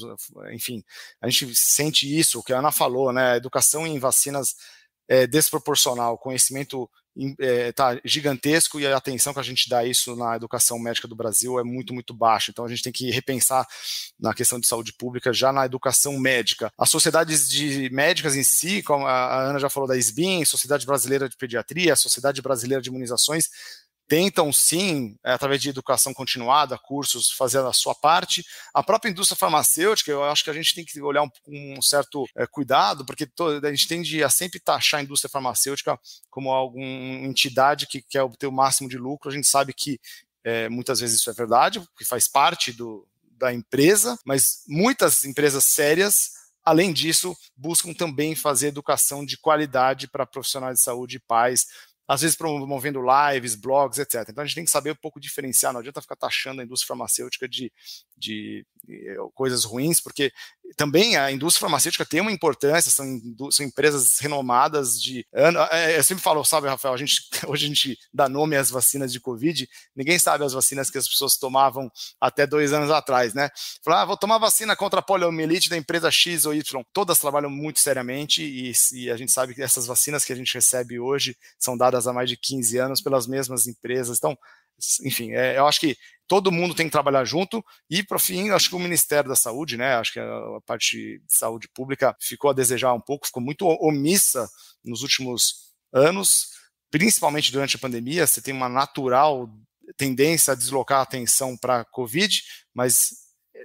enfim, a gente sente isso, o que a Ana falou, né? Educação em vacinas é desproporcional, conhecimento é, tá gigantesco e a atenção que a gente dá a isso na educação médica do Brasil é muito, muito baixa. Então a gente tem que repensar na questão de saúde pública já na educação médica. As sociedades de médicas em si, como a Ana já falou da SBIM, Sociedade Brasileira de Pediatria, Sociedade Brasileira de Imunizações, tentam sim, é, através de educação continuada, cursos, fazer a sua parte. A própria indústria farmacêutica, eu acho que a gente tem que olhar com um certo é, cuidado, porque a gente tende a sempre taxar a indústria farmacêutica como alguma entidade que quer obter o máximo de lucro. A gente sabe que é, muitas vezes isso é verdade, porque faz parte do, da empresa, mas muitas empresas sérias além disso, buscam também fazer educação de qualidade para profissionais de saúde e pais, às vezes promovendo lives, blogs, etc. Então a gente tem que saber um pouco diferenciar, não adianta ficar taxando a indústria farmacêutica de, de, coisas ruins, porque também a indústria farmacêutica tem uma importância, são, são empresas renomadas de ano. É, eu sempre falo, sabe, Rafael, a gente, hoje a gente dá nome às vacinas de Covid, ninguém sabe as vacinas que as pessoas tomavam até dois anos atrás, né? Falar, ah, vou tomar vacina contra a poliomielite da empresa X ou Y. Todas trabalham muito seriamente e, e a gente sabe que essas vacinas que a gente recebe hoje são dadas há mais de 15 anos pelas mesmas empresas. Então, enfim, é, eu acho que todo mundo tem que trabalhar junto. E, por fim, acho que o Ministério da Saúde, né, acho que a, parte de saúde pública ficou a desejar um pouco, ficou muito omissa nos últimos anos, principalmente durante a pandemia, você tem uma natural tendência a deslocar a atenção para a Covid, mas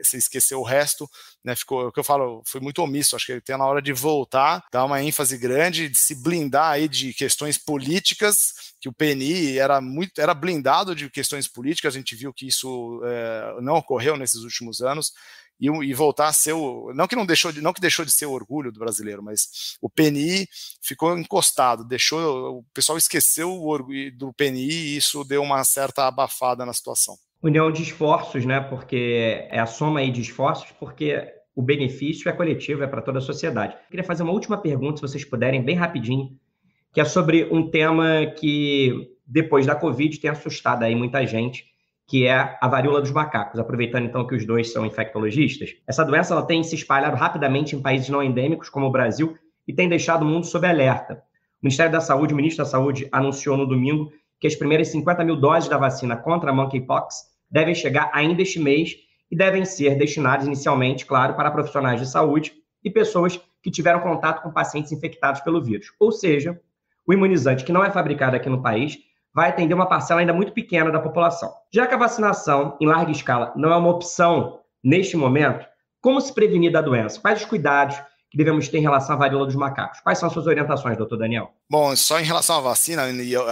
você esqueceu o resto, né? Ficou, o que eu falo, foi muito omisso. Acho que ele tem na hora de voltar, dar uma ênfase grande, de se blindar aí de questões políticas, que o PNI era muito, era blindado de questões políticas. A gente viu que isso é, não ocorreu nesses últimos anos. E, e, voltar a ser o. Não que não deixou de, não que deixou de ser o orgulho do brasileiro, mas o PNI ficou encostado, deixou. O pessoal esqueceu o orgulho do PNI e isso deu uma certa abafada na situação união de esforços, né? Porque é a soma aí de esforços, porque o benefício é coletivo, é para toda a sociedade. Eu queria fazer uma última pergunta, se vocês puderem, bem rapidinho, que é sobre um tema que, depois da Covid, tem assustado aí muita gente, que é a varíola dos macacos. Aproveitando então que os dois são infectologistas, essa doença ela tem se espalhado rapidamente em países não endêmicos, como o Brasil, e tem deixado o mundo sob alerta. O Ministério da Saúde, o ministro da Saúde, anunciou no domingo que as primeiras 50 mil doses da vacina contra a monkeypox devem chegar ainda este mês e devem ser destinadas inicialmente, claro, para profissionais de saúde e pessoas que tiveram contato com pacientes infectados pelo vírus. Ou seja, o imunizante que não é fabricado aqui no país vai atender uma parcela ainda muito pequena da população. Já que a vacinação em larga escala não é uma opção neste momento, como se prevenir da doença? Quais os cuidados que devemos ter em relação à varíola dos macacos? Quais são as suas orientações, doutor Daniel? Bom, só em relação à vacina,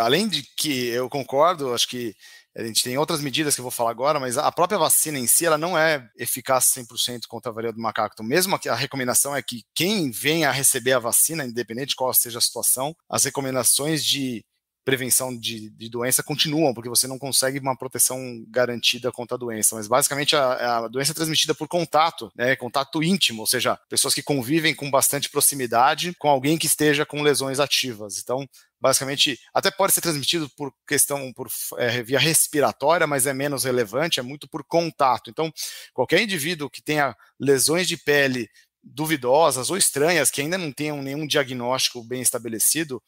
além de que eu concordo, acho que a gente tem outras medidas que eu vou falar agora, mas a própria vacina em si, ela não é eficaz 100% contra a varíola do macaco. Então, mesmo que a recomendação é que quem venha a receber a vacina, independente de qual seja a situação, as recomendações de prevenção de, de, doença continuam, porque você não consegue uma proteção garantida contra a doença. Mas basicamente a, a, doença é transmitida por contato, né, contato íntimo, ou seja, pessoas que convivem com bastante proximidade com alguém que esteja com lesões ativas. Então, basicamente, até pode ser transmitido por questão, por é, via respiratória, mas é menos relevante, é muito por contato. Então, qualquer indivíduo que tenha lesões de pele duvidosas ou estranhas, que ainda não tenham nenhum diagnóstico bem estabelecido,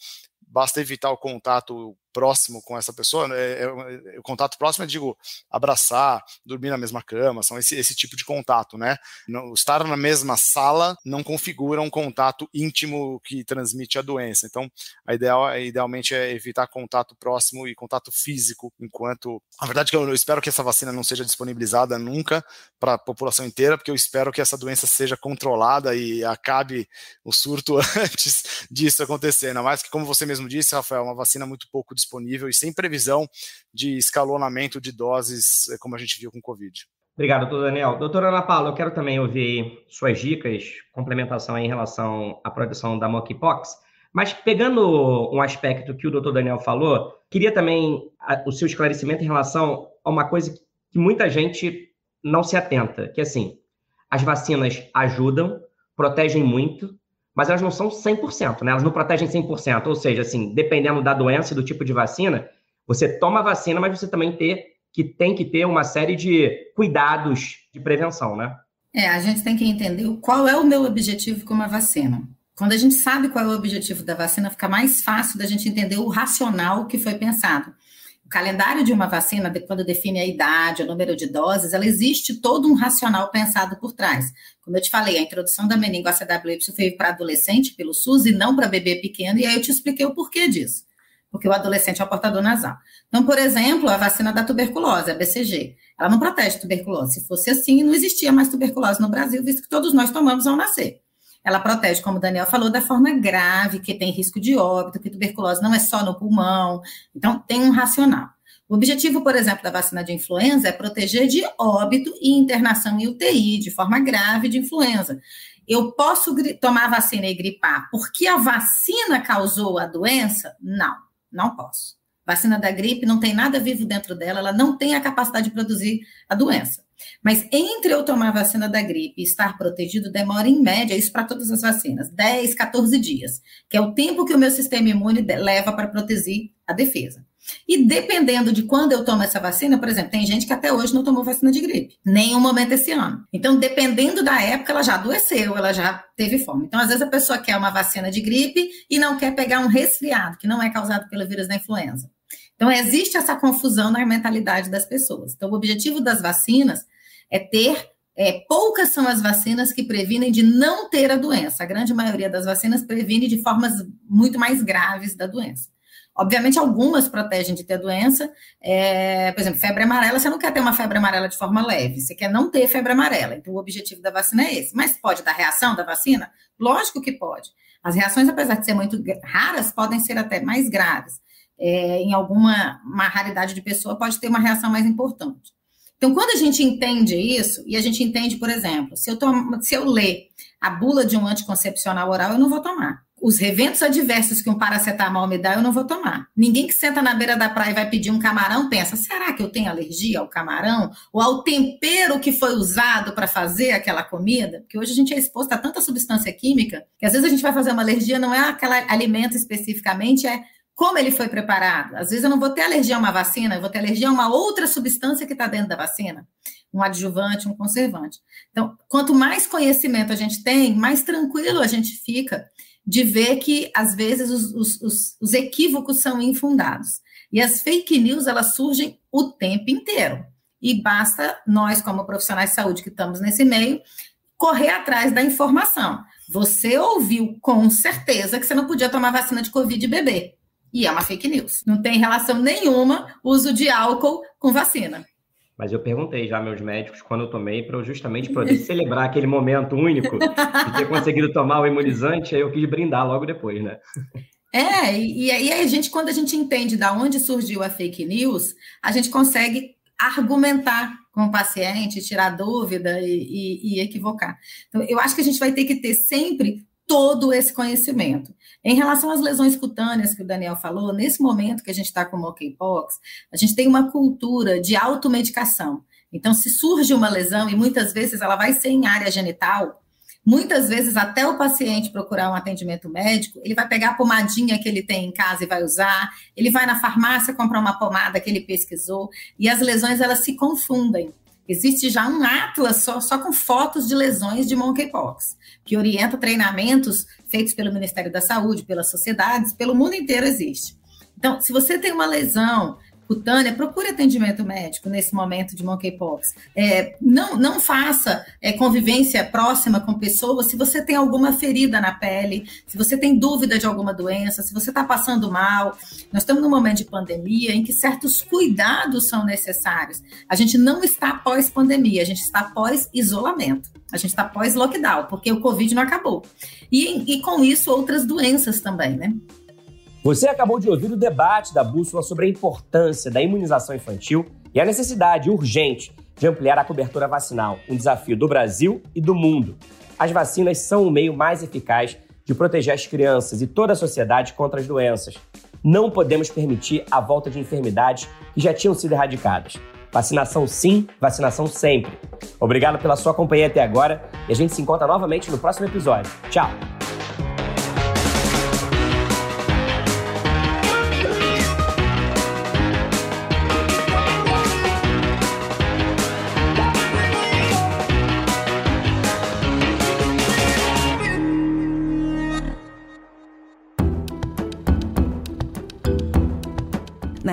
basta evitar o contato próximo com essa pessoa, né, é, é, o contato próximo, eu digo, abraçar, dormir na mesma cama, são esse, esse tipo de contato, né? Não, estar na mesma sala não configura um contato íntimo que transmite a doença. Então, a ideal, idealmente é evitar contato próximo e contato físico, enquanto. A verdade é que eu, eu espero que essa vacina não seja disponibilizada nunca para a população inteira, porque eu espero que essa doença seja controlada e acabe o surto antes disso acontecer. Ainda mais que, como você mesmo disse, Rafael, uma vacina muito pouco disponível e sem previsão de escalonamento de doses, eh, como a gente viu com o Covid. Obrigado, doutor Daniel. Doutora Ana Paula, eu quero também ouvir suas dicas, complementação em relação à proteção da monkeypox, mas pegando um aspecto que o doutor Daniel falou, queria também o seu esclarecimento em relação a uma coisa que muita gente não se atenta, que é assim, as vacinas ajudam, protegem muito, mas elas não são 100%, né? Elas não protegem 100%, ou seja, assim, dependendo da doença e do tipo de vacina, você toma a vacina, mas você também ter, que tem que ter uma série de cuidados de prevenção, né? É, a gente tem que entender qual é o meu objetivo com uma vacina. Quando a gente sabe qual é o objetivo da vacina, fica mais fácil da gente entender o racional que foi pensado. O calendário de uma vacina, quando define a idade, o número de doses, ela existe todo um racional pensado por trás. Como eu te falei, a introdução da meningo ACWY foi para adolescente pelo SUS e não para bebê pequeno, e aí eu te expliquei o porquê disso. Porque o adolescente é o portador nasal. Então, por exemplo, a vacina da tuberculose, a BCG, ela não protege tuberculose. Se fosse assim, não existia mais tuberculose no Brasil, visto que todos nós tomamos ao nascer. Ela protege, como o Daniel falou, da forma grave, que tem risco de óbito, que tuberculose não é só no pulmão. Então, tem um racional. O objetivo, por exemplo, da vacina de influenza é proteger de óbito e internação em UTI, de forma grave de influenza. Eu posso tomar vacina e gripar porque a vacina causou a doença? Não. não posso. Vacina da gripe não tem nada vivo dentro dela, ela não tem a capacidade de produzir a doença. Mas entre eu tomar a vacina da gripe e estar protegido, demora em média, isso para todas as vacinas, 10, 14 dias, que é o tempo que o meu sistema imune leva para proteger a defesa. E dependendo de quando eu tomo essa vacina, por exemplo, tem gente que até hoje não tomou vacina de gripe, nenhum momento esse ano. Então, dependendo da época, ela já adoeceu, ela já teve fome. Então, às vezes a pessoa quer uma vacina de gripe e não quer pegar um resfriado, que não é causado pelo vírus da influenza. Então, existe essa confusão na mentalidade das pessoas. Então, o objetivo das vacinas é ter. É, poucas são as vacinas que previnem de não ter a doença. A grande maioria das vacinas previne de formas muito mais graves da doença. Obviamente, algumas protegem de ter a doença. É, por exemplo, febre amarela, você não quer ter uma febre amarela de forma leve, você quer não ter febre amarela. Então, o objetivo da vacina é esse. Mas pode dar reação da vacina? Lógico que pode. As reações, apesar de ser muito raras, podem ser até mais graves é, em alguma uma raridade de pessoa, pode ter uma reação mais importante. Então, quando a gente entende isso, e a gente entende, por exemplo, se eu, tomo, se eu ler a bula de um anticoncepcional oral, eu não vou tomar. Os eventos adversos que um paracetamol me dá, eu não vou tomar. Ninguém que senta na beira da praia e vai pedir um camarão pensa: será que eu tenho alergia ao camarão? Ou ao tempero que foi usado para fazer aquela comida? Porque hoje a gente é exposto a tanta substância química que às vezes a gente vai fazer uma alergia, não é aquele alimento especificamente, é como ele foi preparado. Às vezes eu não vou ter alergia a uma vacina, eu vou ter alergia a uma outra substância que está dentro da vacina, um adjuvante, um conservante. Então, quanto mais conhecimento a gente tem, mais tranquilo a gente fica de ver que, às vezes, os, os, os, os equívocos são infundados. E as fake news, elas surgem o tempo inteiro. E basta nós, como profissionais de saúde que estamos nesse meio, correr atrás da informação. Você ouviu com certeza que você não podia tomar vacina de Covid e beber. E é uma fake news. Não tem relação nenhuma uso de álcool com vacina. Mas eu perguntei já meus médicos quando eu tomei, para justamente poder celebrar aquele momento único de ter conseguido tomar o imunizante, aí eu quis brindar logo depois, né? É, e, aí a gente, quando a gente entende da onde surgiu a fake news, a gente consegue argumentar com o paciente, tirar dúvida e, e, e equivocar. Então, eu acho que a gente vai ter que ter sempre todo esse conhecimento. Em relação às lesões cutâneas que o Daniel falou, nesse momento que a gente está com monkeypox, a gente tem uma cultura de automedicação. Então, se surge uma lesão, e muitas vezes ela vai ser em área genital, muitas vezes até o paciente procurar um atendimento médico, ele vai pegar a pomadinha que ele tem em casa e vai usar, ele vai na farmácia comprar uma pomada que ele pesquisou, e as lesões elas se confundem. Existe já um atlas só, só com fotos de lesões de monkeypox, que orienta treinamentos feitos pelo Ministério da Saúde, pelas sociedades, pelo mundo inteiro existe. Então, se você tem uma lesão cutânea, procure atendimento médico nesse momento de monkeypox. É, não, não faça é, convivência próxima com pessoas se você tem alguma ferida na pele, se você tem dúvida de alguma doença, se você está passando mal. Nós estamos num momento de pandemia em que certos cuidados são necessários. A gente não está pós-pandemia, a gente está pós-isolamento. A gente está pós-lockdown, porque o Covid não acabou. E, e com isso, outras doenças também, né? Você acabou de ouvir o debate da Bússola sobre a importância da imunização infantil e a necessidade urgente de ampliar a cobertura vacinal, um desafio do Brasil e do mundo. As vacinas são o meio mais eficaz de proteger as crianças e toda a sociedade contra as doenças. Não podemos permitir a volta de enfermidades que já tinham sido erradicadas. Vacinação sim, vacinação sempre. Obrigado pela sua companhia até agora e a gente se encontra novamente no próximo episódio. Tchau!